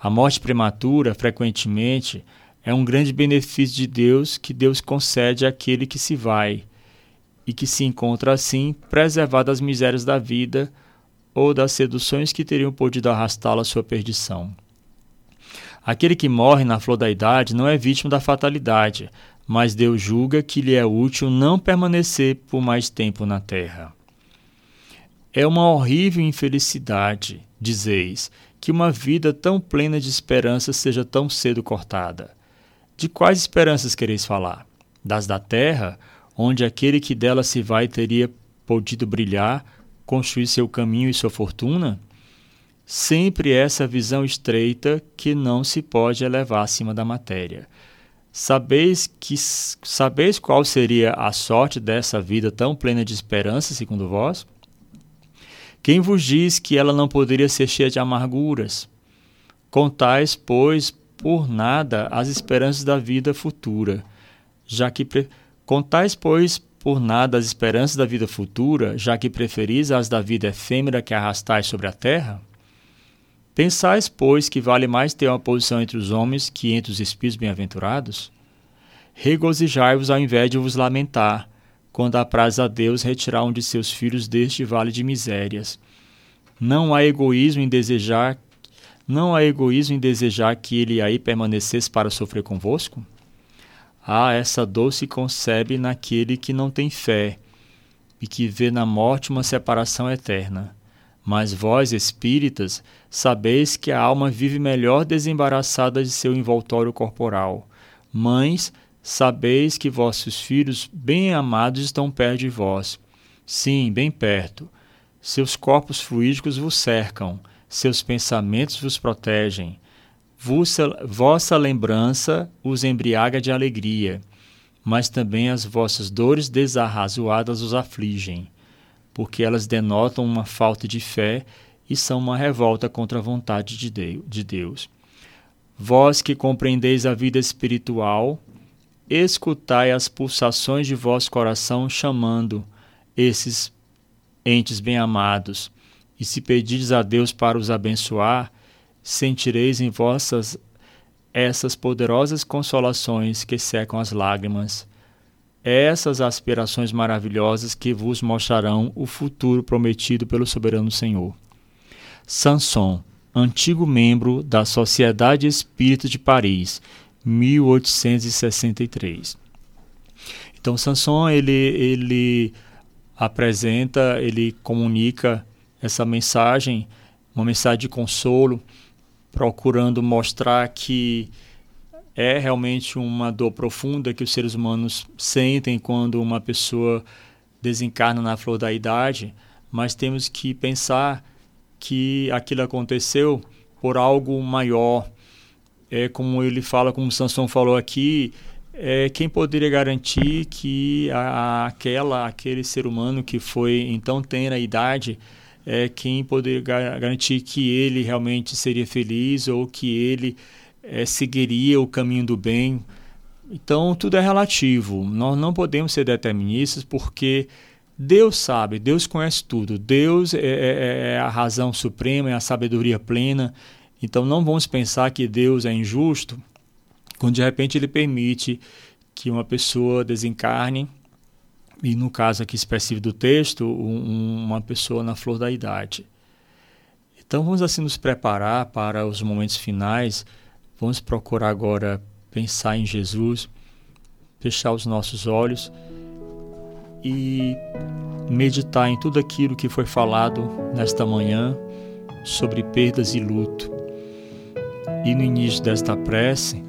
A morte prematura, frequentemente, é um grande benefício de Deus que Deus concede àquele que se vai e que se encontra assim preservado das misérias da vida ou das seduções que teriam podido arrastá-lo à sua perdição. Aquele que morre na flor da idade não é vítima da fatalidade, mas Deus julga que lhe é útil não permanecer por mais tempo na terra. É uma horrível infelicidade, dizeis, que uma vida tão plena de esperanças seja tão cedo cortada. De quais esperanças quereis falar? Das da terra, onde aquele que dela se vai teria podido brilhar, construir seu caminho e sua fortuna? Sempre essa visão estreita que não se pode elevar acima da matéria. Sabeis que sabeis qual seria a sorte dessa vida tão plena de esperança, segundo vós? Quem vos diz que ela não poderia ser cheia de amarguras? Contais, pois, por nada as esperanças da vida futura, já que contais, pois, por nada as esperanças da vida futura, já que preferis as da vida efêmera que arrastais sobre a terra? Pensais, pois, que vale mais ter uma posição entre os homens que entre os espíritos bem-aventurados? Regozijai-vos ao invés de vos lamentar, quando apraz a Deus retirar um de seus filhos deste vale de misérias. Não há egoísmo em desejar, não há egoísmo em desejar que ele aí permanecesse para sofrer convosco? Ah, essa dor se concebe naquele que não tem fé e que vê na morte uma separação eterna. Mas vós, espíritas, sabeis que a alma vive melhor desembaraçada de seu envoltório corporal. Mães, sabeis que vossos filhos bem amados estão perto de vós. Sim, bem perto. Seus corpos fluídicos vos cercam, seus pensamentos vos protegem. Vossa, vossa lembrança os embriaga de alegria, mas também as vossas dores desarrazoadas os afligem porque elas denotam uma falta de fé e são uma revolta contra a vontade de Deus. Vós que compreendeis a vida espiritual, escutai as pulsações de vosso coração chamando esses entes bem-amados, e se pedires a Deus para os abençoar, sentireis em vossas essas poderosas consolações que secam as lágrimas essas aspirações maravilhosas que vos mostrarão o futuro prometido pelo soberano Senhor. Sanson, antigo membro da Sociedade Espírita de Paris, 1863. Então Sanson ele ele apresenta, ele comunica essa mensagem, uma mensagem de consolo, procurando mostrar que é realmente uma dor profunda que os seres humanos sentem quando uma pessoa desencarna na flor da idade, mas temos que pensar que aquilo aconteceu por algo maior. É como ele fala, como Sansão falou aqui, é quem poderia garantir que a, aquela aquele ser humano que foi então tem a idade é quem poderia garantir que ele realmente seria feliz ou que ele é, seguiria o caminho do bem. Então, tudo é relativo. Nós não podemos ser deterministas porque Deus sabe, Deus conhece tudo. Deus é, é, é a razão suprema, é a sabedoria plena. Então, não vamos pensar que Deus é injusto quando de repente ele permite que uma pessoa desencarne e no caso aqui específico do texto, um, uma pessoa na flor da idade. Então vamos assim nos preparar para os momentos finais Vamos procurar agora pensar em Jesus, fechar os nossos olhos e meditar em tudo aquilo que foi falado nesta manhã sobre perdas e luto. E no início desta prece,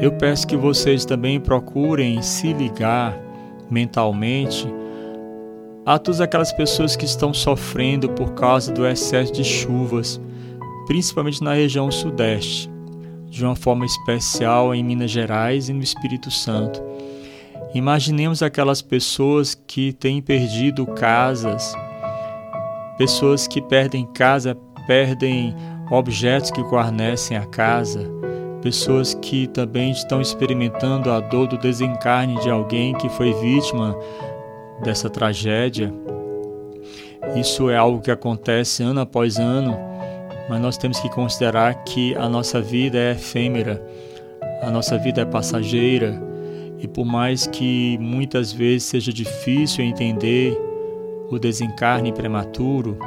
eu peço que vocês também procurem se ligar mentalmente a todas aquelas pessoas que estão sofrendo por causa do excesso de chuvas, principalmente na região sudeste de uma forma especial em Minas Gerais e no Espírito Santo. Imaginemos aquelas pessoas que têm perdido casas, pessoas que perdem casa, perdem objetos que guarnecem a casa, pessoas que também estão experimentando a dor do desencarne de alguém que foi vítima dessa tragédia. Isso é algo que acontece ano após ano, mas nós temos que considerar que a nossa vida é efêmera, a nossa vida é passageira, e por mais que muitas vezes seja difícil entender o desencarne prematuro,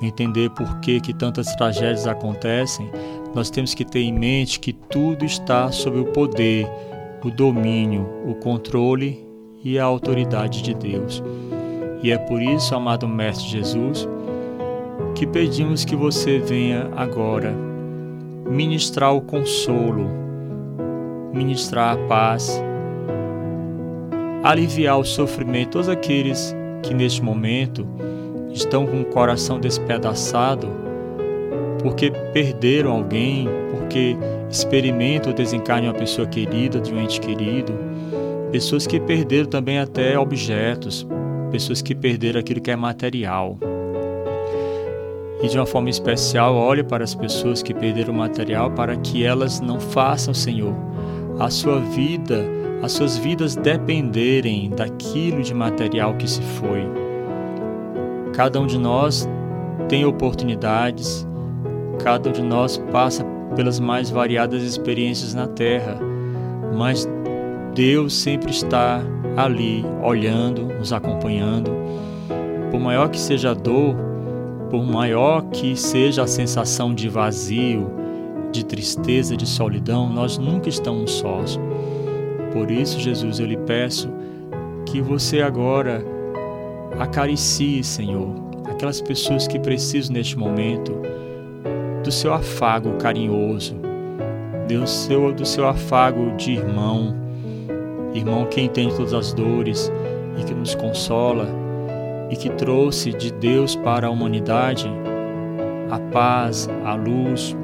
entender por que, que tantas tragédias acontecem, nós temos que ter em mente que tudo está sob o poder, o domínio, o controle e a autoridade de Deus. E é por isso, amado Mestre Jesus, que pedimos que você venha agora ministrar o consolo, ministrar a paz, aliviar o sofrimento todos aqueles que neste momento estão com o coração despedaçado porque perderam alguém, porque experimentam o desencarne de uma pessoa querida, de um ente querido, pessoas que perderam também até objetos, pessoas que perderam aquilo que é material. E de uma forma especial, olhe para as pessoas que perderam o material para que elas não façam, Senhor, a sua vida, as suas vidas dependerem daquilo de material que se foi. Cada um de nós tem oportunidades, cada um de nós passa pelas mais variadas experiências na Terra, mas Deus sempre está ali, olhando, nos acompanhando. Por maior que seja a dor, por maior que seja a sensação de vazio, de tristeza, de solidão, nós nunca estamos sós. Por isso, Jesus, eu lhe peço que você agora acaricie, Senhor, aquelas pessoas que precisam neste momento do seu afago carinhoso, do seu, do seu afago de irmão, irmão que entende todas as dores e que nos consola e que trouxe de Deus para a humanidade a paz, a luz,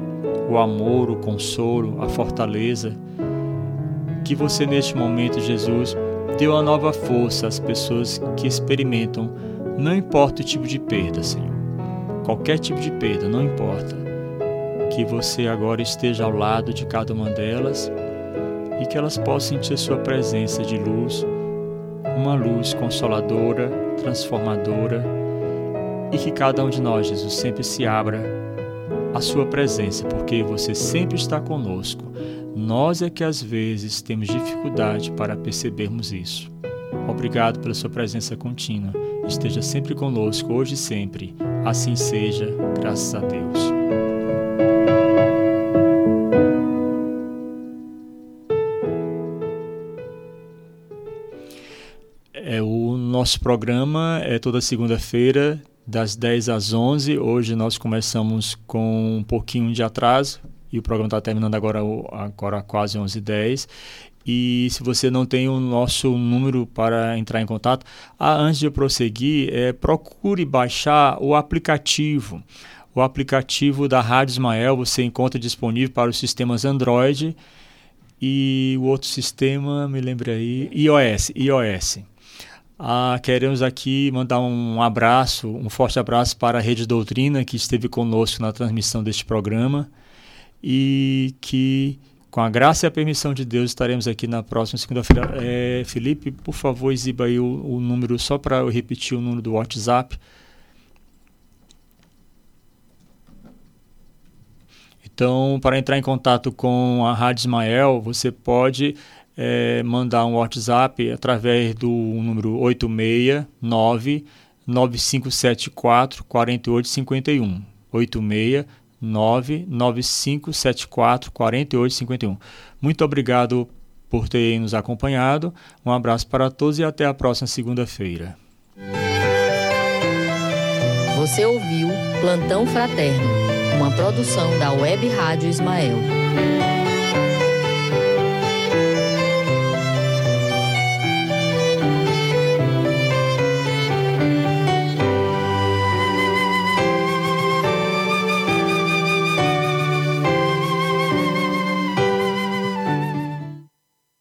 o amor, o consolo, a fortaleza. Que você neste momento, Jesus, deu uma nova força às pessoas que experimentam, não importa o tipo de perda, Senhor. Qualquer tipo de perda, não importa. Que você agora esteja ao lado de cada uma delas e que elas possam sentir a sua presença de luz, uma luz consoladora, transformadora, e que cada um de nós, Jesus, sempre se abra à sua presença, porque você sempre está conosco. Nós é que às vezes temos dificuldade para percebermos isso. Obrigado pela sua presença contínua. Esteja sempre conosco, hoje e sempre. Assim seja, graças a Deus. É, o nosso programa é toda segunda-feira, das 10 às 11. Hoje nós começamos com um pouquinho de atraso e o programa está terminando agora, agora quase 11h10. E se você não tem o nosso número para entrar em contato, ah, antes de eu prosseguir, é, procure baixar o aplicativo. O aplicativo da Rádio Ismael você encontra disponível para os sistemas Android e o outro sistema, me lembre aí, iOS. iOS. Ah, queremos aqui mandar um abraço, um forte abraço para a Rede Doutrina, que esteve conosco na transmissão deste programa e que, com a graça e a permissão de Deus, estaremos aqui na próxima segunda-feira. É, Felipe, por favor, exiba aí o, o número, só para eu repetir o número do WhatsApp. Então, para entrar em contato com a Rádio Ismael, você pode é, mandar um WhatsApp através do número 869 9574 4851. 869 9574 4851. Muito obrigado por ter nos acompanhado. Um abraço para todos e até a próxima segunda-feira. Você ouviu Plantão Fraterno, uma produção da Web Rádio Ismael.